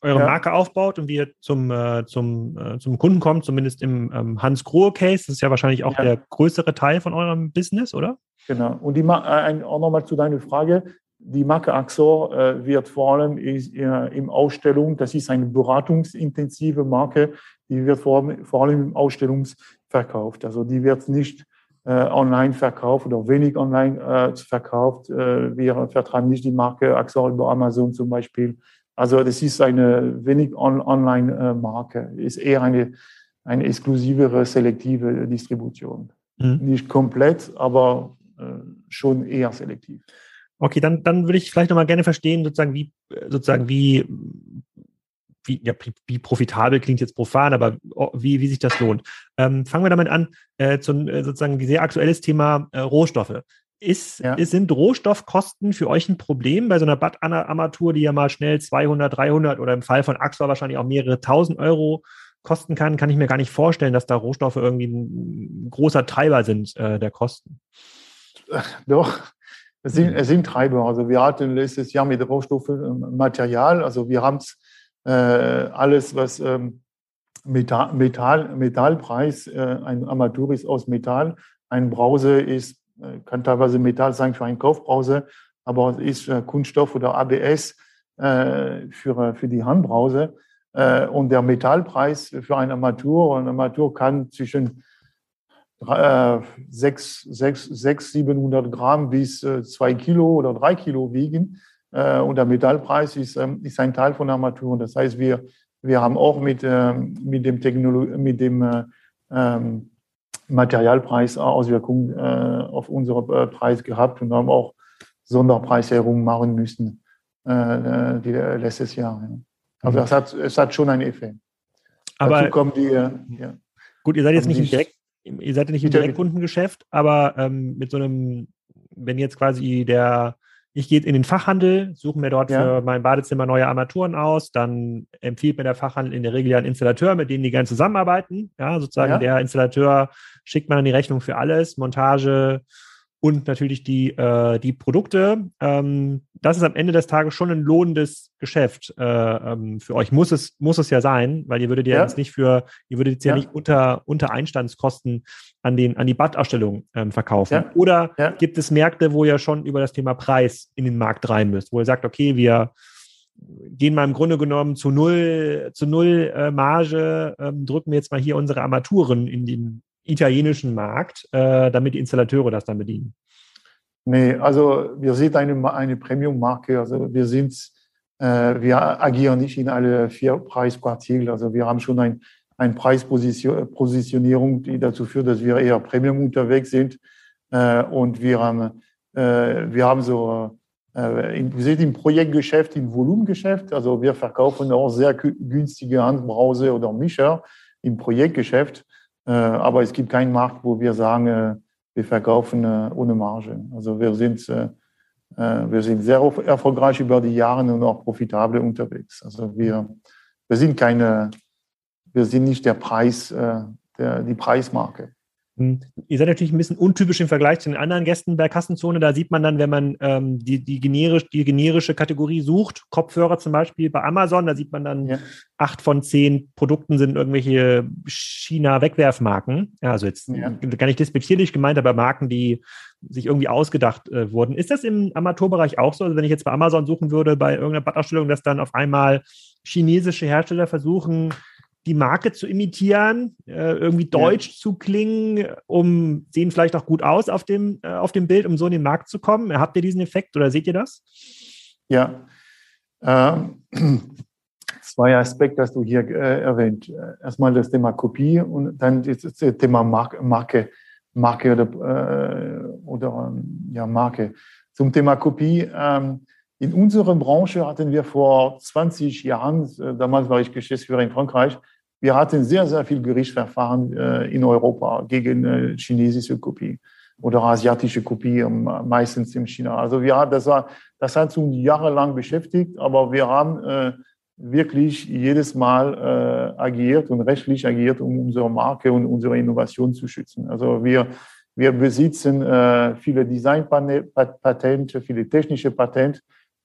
eure ja. Marke aufbaut und wie ihr zum, äh, zum, äh, zum Kunden kommt, zumindest im ähm, Hans Grohe Case. Das ist ja wahrscheinlich auch ja. der größere Teil von eurem Business, oder? Genau. Und die, äh, auch nochmal zu deiner Frage die Marke Axor äh, wird vor allem im Ausstellung, das ist eine beratungsintensive Marke, die wird vor, allem im Ausstellungsverkauft. Also die wird nicht äh, online verkauft oder wenig online äh, verkauft. Wir vertreiben nicht die Marke Axor über Amazon zum Beispiel. Also das ist eine wenig on, Online-Marke, ist eher eine, eine exklusivere, selektive Distribution. Mhm. Nicht komplett, aber schon eher selektiv. Okay, dann, dann würde ich vielleicht nochmal gerne verstehen, sozusagen, wie, sozusagen, wie, wie, ja, wie profitabel klingt jetzt profan, aber wie, wie sich das lohnt. Ähm, fangen wir damit an, äh, zum äh, sozusagen sehr aktuelles Thema äh, Rohstoffe. Ist, ja. ist, sind Rohstoffkosten für euch ein Problem bei so einer Bad-Armatur, die ja mal schnell 200, 300 oder im Fall von Axor wahrscheinlich auch mehrere tausend Euro kosten kann? Kann ich mir gar nicht vorstellen, dass da Rohstoffe irgendwie ein großer Treiber sind äh, der Kosten. Doch, es sind, es sind Treiber. Also wir hatten letztes Jahr mit Rohstoffen ähm, Material, also wir haben äh, alles, was ähm, Metall, Metall, Metallpreis, äh, ein Armatur ist aus Metall, ein Brause ist, äh, kann teilweise Metall sein für einen Kaufbrause, aber es ist äh, Kunststoff oder ABS äh, für, für die Handbrause. Äh, und der Metallpreis für ein Armatur, ein Armatur kann zwischen 6, 6, 6, 700 Gramm bis 2 äh, Kilo oder 3 Kilo wiegen. Äh, und der Metallpreis ist, ähm, ist ein Teil von Armaturen. Das heißt, wir, wir haben auch mit, ähm, mit dem, Technologie, mit dem äh, ähm, Materialpreis Auswirkungen auf unseren Preis gehabt und haben auch Sonderpreiserhöhungen machen müssen die, letztes Jahr. Also es hat, es hat schon einen Effekt. Aber Dazu kommen die, ja, gut, ihr seid jetzt nicht im direkt ihr seid ja nicht im Direktkundengeschäft, aber ähm, mit so einem, wenn jetzt quasi der, ich gehe in den Fachhandel, suche mir dort ja. für mein Badezimmer neue Armaturen aus, dann empfiehlt mir der Fachhandel in der Regel ja einen Installateur, mit dem die gerne zusammenarbeiten. Ja, sozusagen ja. der Installateur schickt mir dann die Rechnung für alles, Montage, und natürlich die, äh, die Produkte. Ähm, das ist am Ende des Tages schon ein lohnendes Geschäft äh, ähm, für euch. Muss es, muss es ja sein, weil ihr würdet ja, ja. jetzt nicht für, ihr würdet jetzt ja, ja nicht unter, unter Einstandskosten an, den, an die Badausstellung ähm, verkaufen. Ja. Oder gibt es Märkte, wo ihr schon über das Thema Preis in den Markt rein müsst, wo ihr sagt, okay, wir gehen mal im Grunde genommen zu null, zu null äh, Marge, ähm, drücken wir jetzt mal hier unsere Armaturen in den italienischen Markt, äh, damit die Installateure das dann bedienen? Nee, also wir sind eine, eine Premium-Marke. Also wir sind, äh, wir agieren nicht in alle vier Preisquartilen. Also wir haben schon ein, eine Preispositionierung, die dazu führt, dass wir eher Premium unterwegs sind. Äh, und wir haben, äh, wir haben so, äh, wir sind im Projektgeschäft, im Volumengeschäft. Also wir verkaufen auch sehr günstige Handbrause oder Mischer im Projektgeschäft. Äh, aber es gibt keinen Markt, wo wir sagen, äh, wir verkaufen äh, ohne Marge. Also wir sind, wir sind sehr erfolgreich über die Jahre und auch profitabel unterwegs. Also wir, wir sind keine, wir sind nicht der Preis, der, die Preismarke. Hm. Ihr seid natürlich ein bisschen untypisch im Vergleich zu den anderen Gästen bei Kassenzone. Da sieht man dann, wenn man ähm, die, die, generisch, die generische Kategorie sucht, Kopfhörer zum Beispiel bei Amazon, da sieht man dann ja. acht von zehn Produkten sind irgendwelche China-Wegwerfmarken. Ja, also jetzt ja. gar nicht despektierlich gemeint, aber Marken, die sich irgendwie ausgedacht äh, wurden. Ist das im Amateurbereich auch so? Also wenn ich jetzt bei Amazon suchen würde, bei irgendeiner Badausstellung, dass dann auf einmal chinesische Hersteller versuchen, die Marke zu imitieren, äh, irgendwie deutsch ja. zu klingen, um sehen vielleicht auch gut aus auf dem, äh, auf dem Bild, um so in den Markt zu kommen. Habt ihr diesen Effekt oder seht ihr das? Ja. Ähm, zwei Aspekte hast du hier äh, erwähnt. Erstmal das Thema Kopie und dann das, das Thema Marke, Marke, Marke oder, oder ja, Marke. Zum Thema Kopie. Ähm, in unserer Branche hatten wir vor 20 Jahren, damals war ich Geschäftsführer in Frankreich, wir hatten sehr, sehr viel Gerichtsverfahren äh, in Europa gegen äh, chinesische Kopie oder asiatische Kopie, ähm, meistens in China. Also wir, das, war, das hat uns jahrelang beschäftigt, aber wir haben äh, wirklich jedes Mal äh, agiert und rechtlich agiert, um unsere Marke und unsere Innovation zu schützen. Also wir, wir besitzen äh, viele Designpatente, viele technische Patente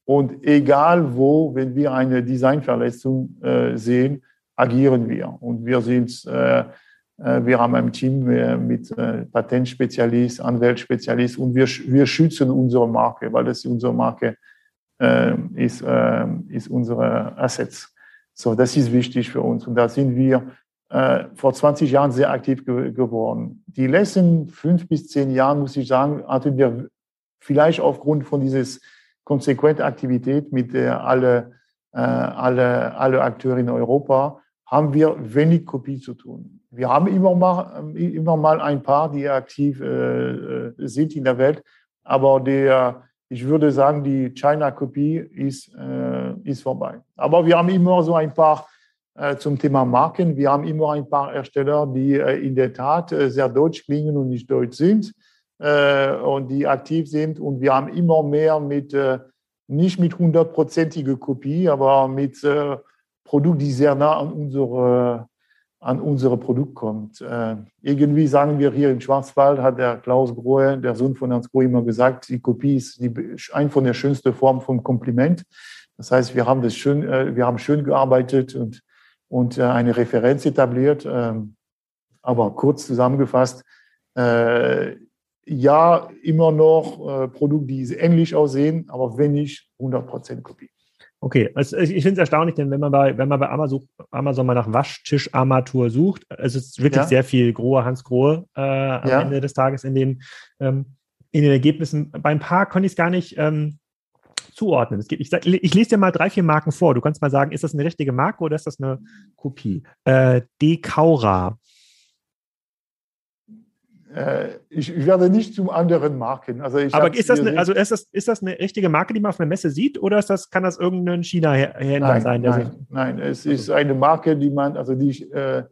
und egal wo, wenn wir eine Designverletzung äh, sehen, agieren wir. Und wir sind, äh, äh wir haben ein Team äh, mit äh, Patentspezialist, Anwaltsspezialist und wir, wir schützen unsere Marke, weil das unsere Marke äh, ist, äh, ist unsere Assets. So, das ist wichtig für uns. Und da sind wir äh, vor 20 Jahren sehr aktiv ge geworden. Die letzten fünf bis zehn Jahren, muss ich sagen, hatten wir vielleicht aufgrund von dieses konsequente Aktivität mit der alle, alle, alle Akteure in Europa haben wir wenig Kopie zu tun. Wir haben immer mal, immer mal ein paar, die aktiv äh, sind in der Welt, aber der, ich würde sagen, die China-Kopie ist, äh, ist vorbei. Aber wir haben immer so ein paar äh, zum Thema Marken. Wir haben immer ein paar Hersteller, die äh, in der Tat äh, sehr deutsch klingen und nicht deutsch sind äh, und die aktiv sind. Und wir haben immer mehr mit, nicht mit hundertprozentiger Kopie, aber mit Produkt, die sehr nah an unsere, an unsere Produkt kommt. Äh, irgendwie sagen wir hier im Schwarzwald, hat der Klaus Grohe, der Sohn von Hans Grohe, immer gesagt, die Kopie ist die, eine von der schönsten Formen vom Kompliment. Das heißt, wir haben das schön, äh, wir haben schön gearbeitet und, und äh, eine Referenz etabliert. Ähm, aber kurz zusammengefasst, äh, ja, immer noch äh, Produkte, die ähnlich aussehen, aber nicht 100% Kopie. Okay, also ich finde es erstaunlich, denn wenn man bei, wenn man bei Amazon, Amazon mal nach Waschtischarmatur sucht, es ist wirklich ja. sehr viel Grohe, Hans Grohe äh, am ja. Ende des Tages in den, ähm, in den Ergebnissen. Beim Paar konnte ich es gar nicht ähm, zuordnen. Es geht, ich, ich, lese dir mal drei, vier Marken vor. Du kannst mal sagen, ist das eine richtige Marke oder ist das eine Kopie? Äh, Decaura, ich werde nicht zum anderen Marken. Also Aber ist das, eine, also ist, das, ist das eine richtige Marke, die man auf einer Messe sieht, oder ist das, kann das irgendein China-Händler sein? nein, nein, es ist eine Marke, die man, also die ich äh,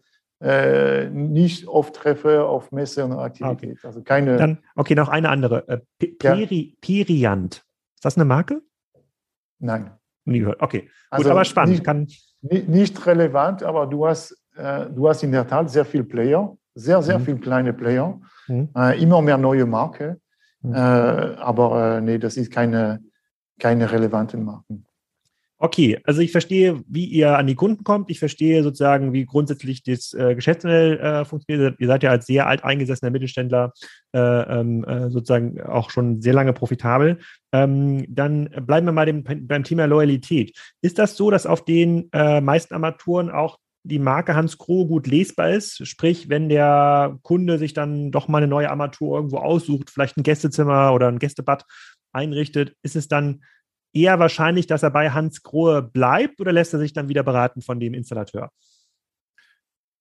äh, nicht oft treffe auf Messe und Aktivität. Okay. Also keine. Dann, okay, noch eine andere. Äh, Peri, ja. Periant. Ist das eine Marke? Nein. Nie gehört. Okay, gut, also aber spannend. Nicht, Kann, nicht relevant, aber du hast, äh, du hast in der Tat sehr viele Player sehr, sehr mhm. viele kleine Player, mhm. äh, immer mehr neue Marken. Mhm. Äh, aber äh, nee, das ist keine, keine relevanten Marken. Okay, also ich verstehe, wie ihr an die Kunden kommt. Ich verstehe sozusagen, wie grundsätzlich das äh, Geschäftsmodell äh, funktioniert. Ihr seid ja als sehr alteingesessener Mittelständler äh, ähm, äh, sozusagen auch schon sehr lange profitabel. Ähm, dann bleiben wir mal dem, beim Thema Loyalität. Ist das so, dass auf den äh, meisten Armaturen auch die Marke Hans Kroh gut lesbar ist. Sprich, wenn der Kunde sich dann doch mal eine neue Armatur irgendwo aussucht, vielleicht ein Gästezimmer oder ein Gästebad einrichtet, ist es dann eher wahrscheinlich, dass er bei Hans Grohe bleibt oder lässt er sich dann wieder beraten von dem Installateur?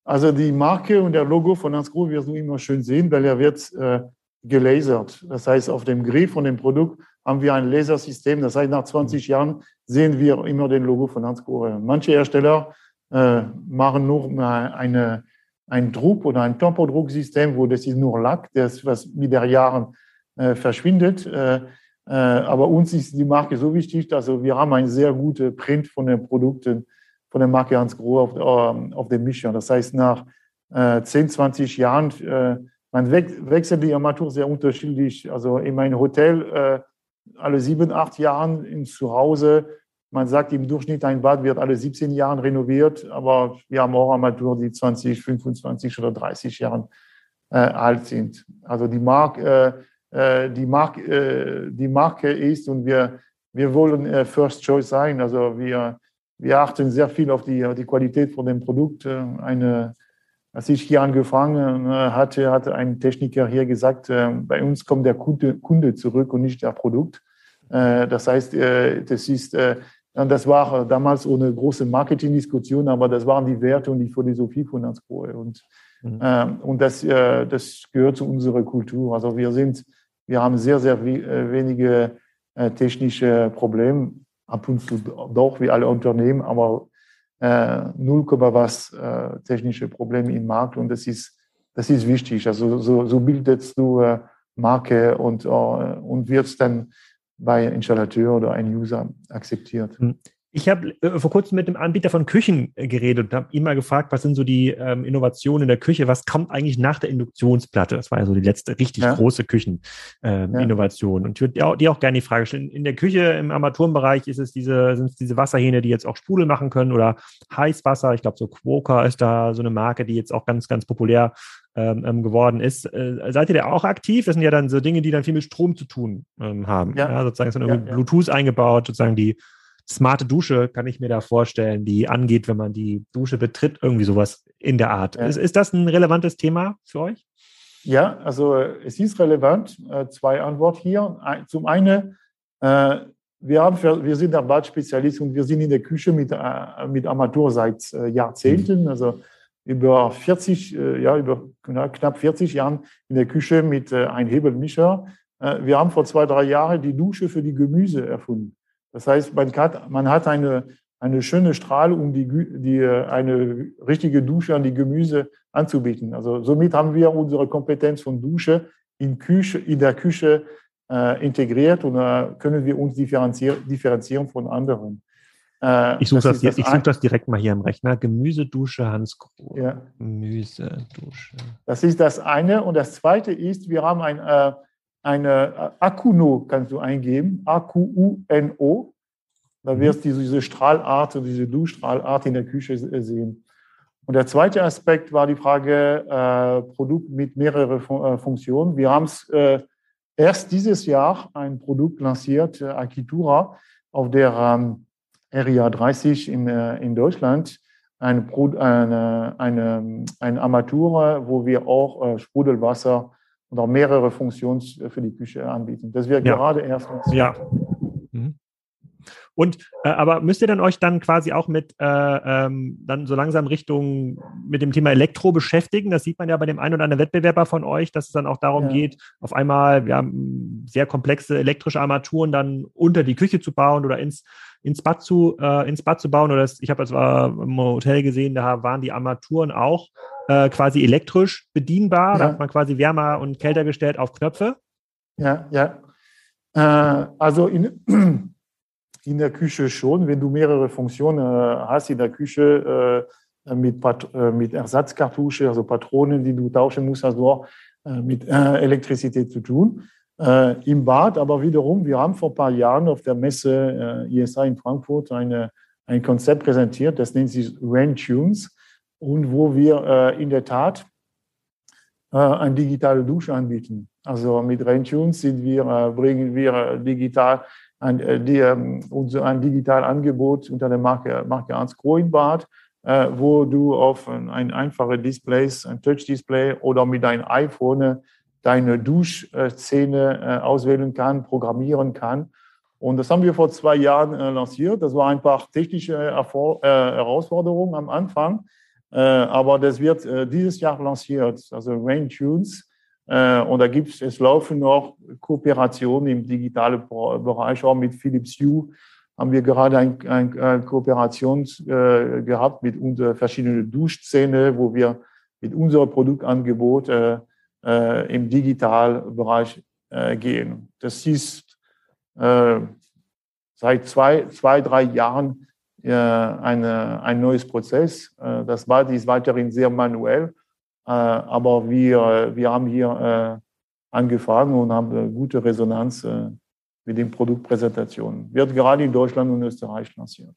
Also die Marke und der Logo von Hans Grohe wirst du immer schön sehen, weil er wird äh, gelasert. Das heißt, auf dem Griff von dem Produkt haben wir ein Lasersystem. Das heißt, nach 20 Jahren sehen wir immer den Logo von Hans Grohe. Manche Hersteller äh, machen nur eine, ein Druck oder ein Tempodrucksystem, wo das ist nur Lack, das was mit der Jahren äh, verschwindet. Äh, äh, aber uns ist die Marke so wichtig, dass wir haben einen sehr guten Print von den Produkten von der Marke Hans Grohe auf, ähm, auf dem Mischer. Das heißt, nach äh, 10, 20 Jahren, äh, man wechselt die Armatur sehr unterschiedlich. Also in meinem Hotel äh, alle sieben, acht Jahren, im Zuhause man sagt im Durchschnitt, ein Bad wird alle 17 Jahre renoviert, aber wir haben auch Armaturen, die 20, 25 oder 30 Jahre äh, alt sind. Also die, Mark, äh, äh, die, Mark, äh, die Marke ist und wir, wir wollen äh, First Choice sein. Also wir, wir achten sehr viel auf die, auf die Qualität von dem Produkt. Äh, eine, als ich hier angefangen hatte, hatte ein Techniker hier gesagt, bei uns kommt der Kunde, Kunde zurück und nicht der Produkt. Das heißt, das ist das war damals ohne große Marketingdiskussion, aber das waren die Werte und die Philosophie von Grohe. Und, mhm. ähm, und das, äh, das gehört zu unserer Kultur. Also wir sind, wir haben sehr, sehr äh, wenige äh, technische Probleme, ab und zu doch wie alle Unternehmen, aber äh, 0, was äh, technische Probleme im Markt und das ist, das ist wichtig. Also so, so bildest du äh, Marke und, äh, und wirst dann bei Installateur oder ein User akzeptiert. Ich habe äh, vor kurzem mit einem Anbieter von Küchen äh, geredet und habe ihn mal gefragt, was sind so die ähm, Innovationen in der Küche, was kommt eigentlich nach der Induktionsplatte? Das war ja so die letzte richtig ja. große Kücheninnovation. Ähm, ja. Und ich würde dir auch, dir auch gerne die Frage stellen, in der Küche im Armaturenbereich ist es diese, sind es diese Wasserhähne, die jetzt auch Sprudel machen können oder Heißwasser. Ich glaube, so Quoker ist da so eine Marke, die jetzt auch ganz, ganz populär ähm, ähm, geworden ist. Äh, seid ihr da auch aktiv? Das sind ja dann so Dinge, die dann viel mit Strom zu tun ähm, haben. Ja. ja sozusagen so ja, Bluetooth eingebaut, sozusagen die smarte Dusche kann ich mir da vorstellen, die angeht, wenn man die Dusche betritt, irgendwie sowas in der Art. Ja. Ist, ist das ein relevantes Thema für euch? Ja, also es ist relevant. Äh, zwei Antworten hier. Zum einen, äh, wir, haben für, wir sind der Badspezialist und wir sind in der Küche mit, mit Armatur seit Jahrzehnten. Mhm. Also über 40, äh, ja, über knapp 40 Jahren in der Küche mit äh, einem Hebelmischer. Äh, wir haben vor zwei, drei Jahren die Dusche für die Gemüse erfunden. Das heißt, man hat, man hat eine, eine schöne Strahl, um die, die, eine richtige Dusche an die Gemüse anzubieten. Also somit haben wir unsere Kompetenz von Dusche in, Küche, in der Küche äh, integriert und äh, können wir uns differenzieren, differenzieren von anderen. Äh, ich suche das, das, such das direkt mal hier im Rechner. Gemüsedusche Hans Groh. Ja. Gemüsedusche. Das ist das eine. Und das zweite ist, wir haben ein, äh, eine äh, Akuno, kannst du eingeben, A-Q-U-N-O. Da mhm. wirst du diese Strahlart, diese Duschstrahlart in der Küche äh, sehen. Und der zweite Aspekt war die Frage äh, Produkt mit mehreren Fun äh, Funktionen. Wir haben es äh, erst dieses Jahr ein Produkt lanciert, Akitura, auf der ähm, RIA 30 in, in Deutschland eine, eine, eine, eine Armatur, wo wir auch Sprudelwasser und auch mehrere Funktionen für die Küche anbieten. Das wird ja. gerade erst. Ja. Mhm. Und äh, aber müsst ihr dann euch dann quasi auch mit äh, ähm, dann so langsam Richtung mit dem Thema Elektro beschäftigen? Das sieht man ja bei dem einen oder anderen Wettbewerber von euch, dass es dann auch darum ja. geht, auf einmal ja, sehr komplexe elektrische Armaturen dann unter die Küche zu bauen oder ins ins Bad zu, äh, ins Bad zu bauen. Oder das, ich habe es im Hotel gesehen, da waren die Armaturen auch äh, quasi elektrisch bedienbar. Ja. Da hat man quasi wärmer und kälter gestellt auf Knöpfe. Ja, ja. Äh, also in, in der Küche schon, wenn du mehrere Funktionen äh, hast in der Küche äh, mit, Pat äh, mit Ersatzkartusche, also Patronen, die du tauschen musst, hast du auch mit Elektrizität zu tun. Äh, im Bad. Aber wiederum, wir haben vor ein paar Jahren auf der Messe äh, ISA in Frankfurt eine, ein Konzept präsentiert, das nennt sich Rain Tunes und wo wir äh, in der Tat äh, eine digitale Dusche anbieten. Also mit Rain Tunes sind wir, äh, bringen wir digital ein, äh, die, ähm, unser, ein digital Angebot unter der Marke, Marke Ernst Groh Bad, äh, wo du auf ein, ein einfaches Display, ein Touch-Display oder mit deinem iPhone deine Duschszene äh, auswählen kann, programmieren kann. Und das haben wir vor zwei Jahren äh, lanciert. Das war ein paar technische Erfor äh, Herausforderungen am Anfang, aber das wird dieses Jahr lanciert, also Rain Tunes. Und da gibt es, es laufen noch Kooperationen im digitalen Bereich, auch mit Philips Hue haben wir gerade eine ein, ein Kooperation äh, gehabt mit unseren verschiedenen Duschszene, wo wir mit unserem Produktangebot äh, äh, im Digitalbereich äh, gehen. Das ist äh, seit zwei, zwei, drei Jahren äh, eine, ein neues Prozess. Äh, das war, ist weiterhin sehr manuell, äh, aber wir, wir haben hier angefangen und haben gute Resonanz mit den Produktpräsentationen. Wird gerade in Deutschland und Österreich lanciert.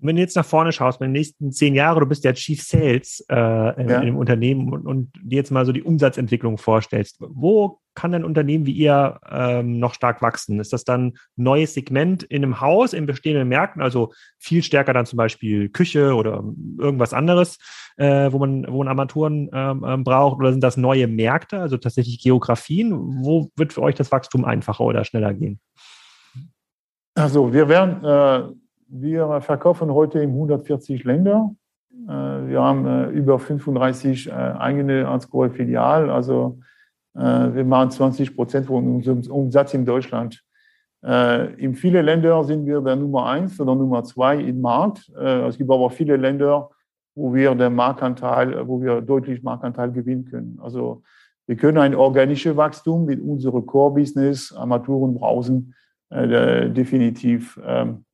Und wenn du jetzt nach vorne schaust, in den nächsten zehn Jahren, du bist ja Chief Sales äh, in, ja. in, dem Unternehmen und, und dir jetzt mal so die Umsatzentwicklung vorstellst, wo kann ein Unternehmen wie ihr ähm, noch stark wachsen? Ist das dann ein neues Segment in einem Haus, in bestehenden Märkten, also viel stärker dann zum Beispiel Küche oder irgendwas anderes, äh, wo man wo man Armaturen ähm, ähm, braucht, oder sind das neue Märkte, also tatsächlich Geografien? Wo wird für euch das Wachstum einfacher oder schneller gehen? Also wir werden äh wir verkaufen heute in 140 Länder. Äh, wir haben äh, über 35 äh, eigene Anscore Filialen. Also wir machen 20 Prozent von unserem Umsatz in Deutschland. In vielen Ländern sind wir der Nummer eins oder Nummer zwei im Markt. Es gibt aber viele Länder, wo wir den Marktanteil, wo wir deutlich Marktanteil gewinnen können. Also wir können ein organisches Wachstum mit unserem Core-Business, Armaturen, Brausen, definitiv ähm, äh,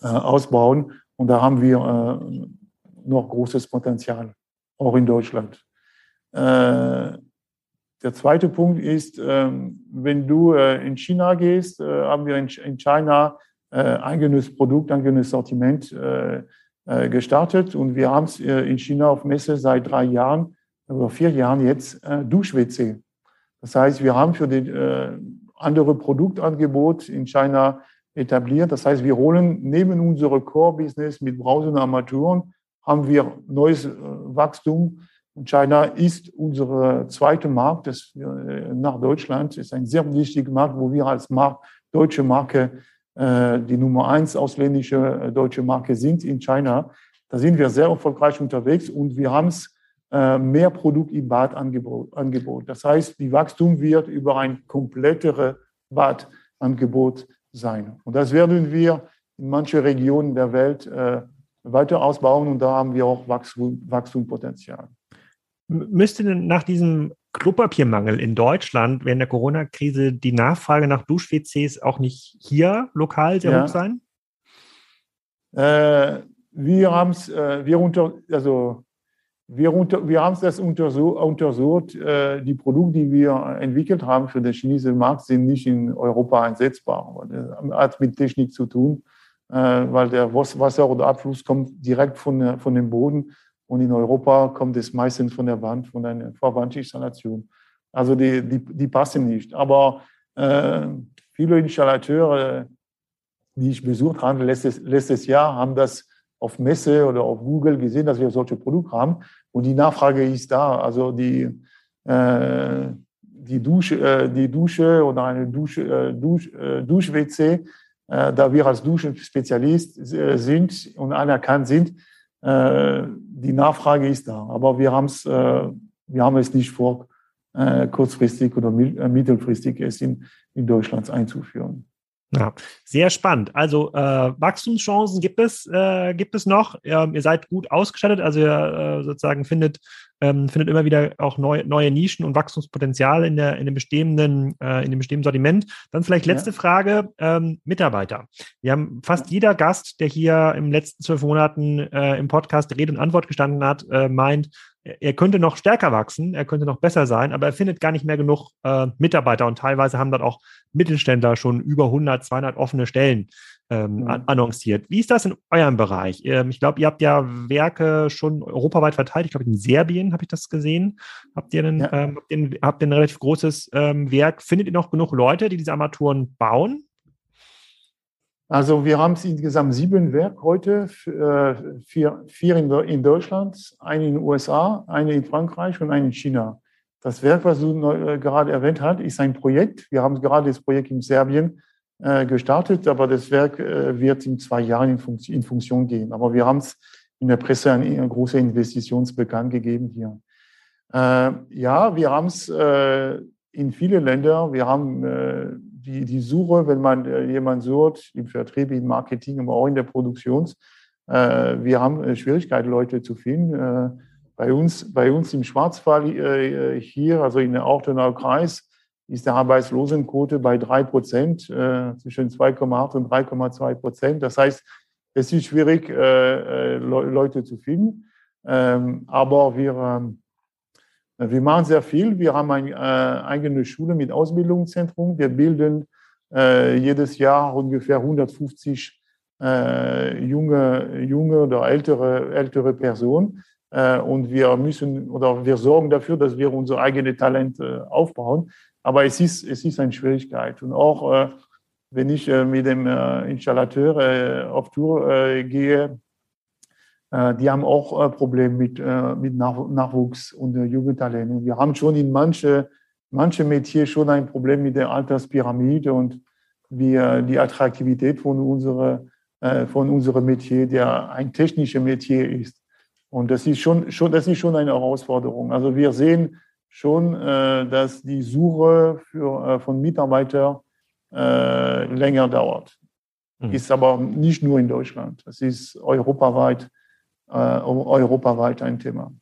ausbauen. Und da haben wir äh, noch großes Potenzial, auch in Deutschland. Äh, der zweite Punkt ist, ähm, wenn du in China gehst, haben wir in China eigenes Produkt, eigenes Sortiment gestartet und wir haben es in China auf Messe seit drei Jahren oder vier Jahren jetzt Dusch-WC. Das heißt, wir haben für das andere Produktangebot in China etabliert. Das heißt, wir holen neben unserem Core-Business mit Browser und Armaturen, haben wir neues äh, Wachstum. Und China ist unser zweiter Markt das, äh, nach Deutschland. ist ein sehr wichtiger Markt, wo wir als Markt, deutsche Marke äh, die Nummer eins ausländische deutsche Marke sind in China. Da sind wir sehr erfolgreich unterwegs und wir haben es mehr Produkt im Badangebot. Das heißt, die Wachstum wird über ein komplettere Badangebot sein. Und das werden wir in manchen Regionen der Welt äh, weiter ausbauen und da haben wir auch Wachstum, Wachstumspotenzial. Müsste denn nach diesem Klopapiermangel in Deutschland während der Corona-Krise die Nachfrage nach Dusch-WCs auch nicht hier lokal sehr ja. hoch sein? Äh, wir haben es, äh, wir unter, also wir, unter, wir haben das untersucht. Äh, die Produkte, die wir entwickelt haben für den chinesischen Markt, sind nicht in Europa einsetzbar. Das hat mit Technik zu tun, äh, weil der Wasser oder Abfluss kommt direkt von, von dem Boden und in Europa kommt es meistens von der Wand, von einer Verwandtinstallation. Also die, die, die passen nicht. Aber äh, viele Installateure, die ich besucht habe letztes, letztes Jahr, haben das auf Messe oder auf Google gesehen, dass wir solche Produkte haben. Und die Nachfrage ist da. Also die, äh, die, Dusche, äh, die Dusche oder eine Dusche, äh, Dusch, äh, Dusch-WC, äh, da wir als Duschenspezialist äh, sind und anerkannt sind, die Nachfrage ist da. Aber wir, haben's, wir haben es nicht vor, kurzfristig oder mittelfristig es in, in Deutschland einzuführen. Ja, sehr spannend. Also äh, Wachstumschancen gibt es, äh, gibt es noch. Ähm, ihr seid gut ausgestattet, also ihr äh, sozusagen findet ähm, findet immer wieder auch neu, neue Nischen und Wachstumspotenzial in, der, in, dem bestehenden, äh, in dem bestehenden Sortiment. Dann vielleicht letzte ja. Frage, ähm, Mitarbeiter. Wir haben fast jeder Gast, der hier im letzten zwölf Monaten äh, im Podcast Rede und Antwort gestanden hat, äh, meint, er könnte noch stärker wachsen, er könnte noch besser sein, aber er findet gar nicht mehr genug äh, Mitarbeiter und teilweise haben dann auch Mittelständler schon über 100, 200 offene Stellen ähm, mhm. annonciert. Wie ist das in eurem Bereich? Ähm, ich glaube, ihr habt ja Werke schon europaweit verteilt. Ich glaube, in Serbien habe ich das gesehen. Habt ihr, einen, ja. ähm, habt, ihr ein, habt ihr ein relativ großes ähm, Werk? Findet ihr noch genug Leute, die diese Armaturen bauen? Also wir haben insgesamt sieben Werke heute, äh, vier, vier in, Deutschland, eine in den USA, eine in Frankreich und eine in China. Das Werk, was du äh, gerade erwähnt hast, ist ein Projekt. Wir haben gerade das Projekt in Serbien äh, gestartet, aber das Werk wird in zwei Jahren in, Funktion gehen. Aber wir haben es in der Presse eine, große Investition bekannt gegeben hier. ja, wir haben es in viele Länder. Wir haben die, die Suche, wenn man äh, jemanden sucht, im Vertrieb, im Marketing, aber auch in der Produktion, äh, wir haben äh, Schwierigkeiten, Leute zu finden. Äh, bei, uns, bei uns im Schwarzwald hier, also in der Ortenau Kreis, ist der Arbeitslosenquote bei drei Prozent, zwischen 2,8 und 3,2 Prozent. Das heißt, es ist schwierig, Leute zu finden. Ähm, aber wir, ähm, wir machen sehr viel. Wir haben eine äh, eigene Schule mit Ausbildungszentrum. Wir bilden äh, jedes Jahr ungefähr 150 äh, junge, junge oder ältere, ältere Personen. Äh, und wir müssen oder wir sorgen dafür, dass wir unser eigenes Talent äh, aufbauen. Aber es ist, es ist eine Schwierigkeit. Und auch äh, wenn ich mit dem Installateur auf Tour gehe, die haben auch äh, Probleme mit, äh, mit Nachwuchs und Jugendtalenten. Wir haben schon in manche, manche Metier schon ein Problem mit der Alterspyramide und wir, die Attraktivität von unserer, von unserem Metier, der ein technisches Metier ist. Und das ist schon, schon, das ist schon eine Herausforderung. Also wir sehen schon, dass die Suche für, von Mitarbeitern länger dauert. Mhm. Ist aber nicht nur in Deutschland. Es ist europaweit äh, europaweit ein Thema.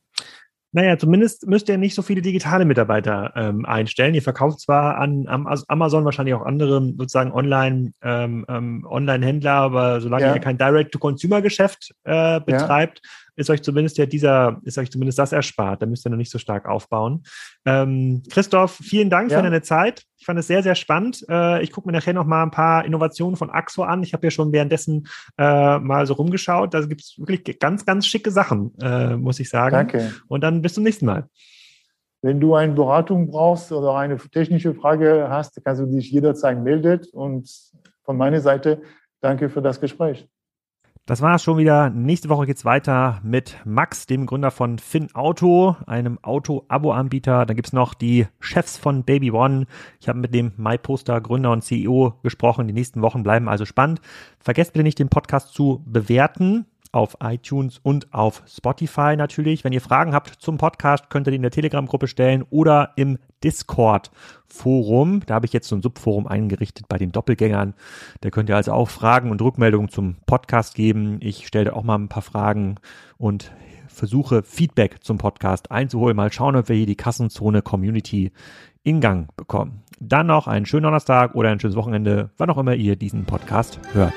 Naja, zumindest müsst ihr nicht so viele digitale Mitarbeiter ähm, einstellen. Ihr verkauft zwar an, an Amazon wahrscheinlich auch andere sozusagen Online, ähm, ähm, Online-Händler, aber solange ja. ihr kein Direct-to-Consumer-Geschäft äh, betreibt, ja ist euch zumindest ja dieser, ist euch zumindest das erspart. Da müsst ihr noch nicht so stark aufbauen. Ähm, Christoph, vielen Dank ja. für deine Zeit. Ich fand es sehr, sehr spannend. Äh, ich gucke mir nachher noch mal ein paar Innovationen von Axo an. Ich habe ja schon währenddessen äh, mal so rumgeschaut. Da gibt es wirklich ganz, ganz schicke Sachen, äh, muss ich sagen. Danke. Und dann bis zum nächsten Mal. Wenn du eine Beratung brauchst oder eine technische Frage hast, kannst du dich jederzeit melden. Und von meiner Seite danke für das Gespräch. Das war es schon wieder. Nächste Woche geht's weiter mit Max, dem Gründer von Finn Auto, einem Auto-Abo-Anbieter. Dann gibt's noch die Chefs von Baby One. Ich habe mit dem MyPoster Gründer und CEO gesprochen. Die nächsten Wochen bleiben also spannend. Vergesst bitte nicht, den Podcast zu bewerten auf iTunes und auf Spotify natürlich. Wenn ihr Fragen habt zum Podcast, könnt ihr die in der Telegram-Gruppe stellen oder im Discord-Forum. Da habe ich jetzt so ein Subforum eingerichtet bei den Doppelgängern. Da könnt ihr also auch Fragen und Rückmeldungen zum Podcast geben. Ich stelle auch mal ein paar Fragen und versuche Feedback zum Podcast einzuholen. Mal schauen, ob wir hier die Kassenzone Community in Gang bekommen. Dann noch einen schönen Donnerstag oder ein schönes Wochenende, wann auch immer ihr diesen Podcast hört.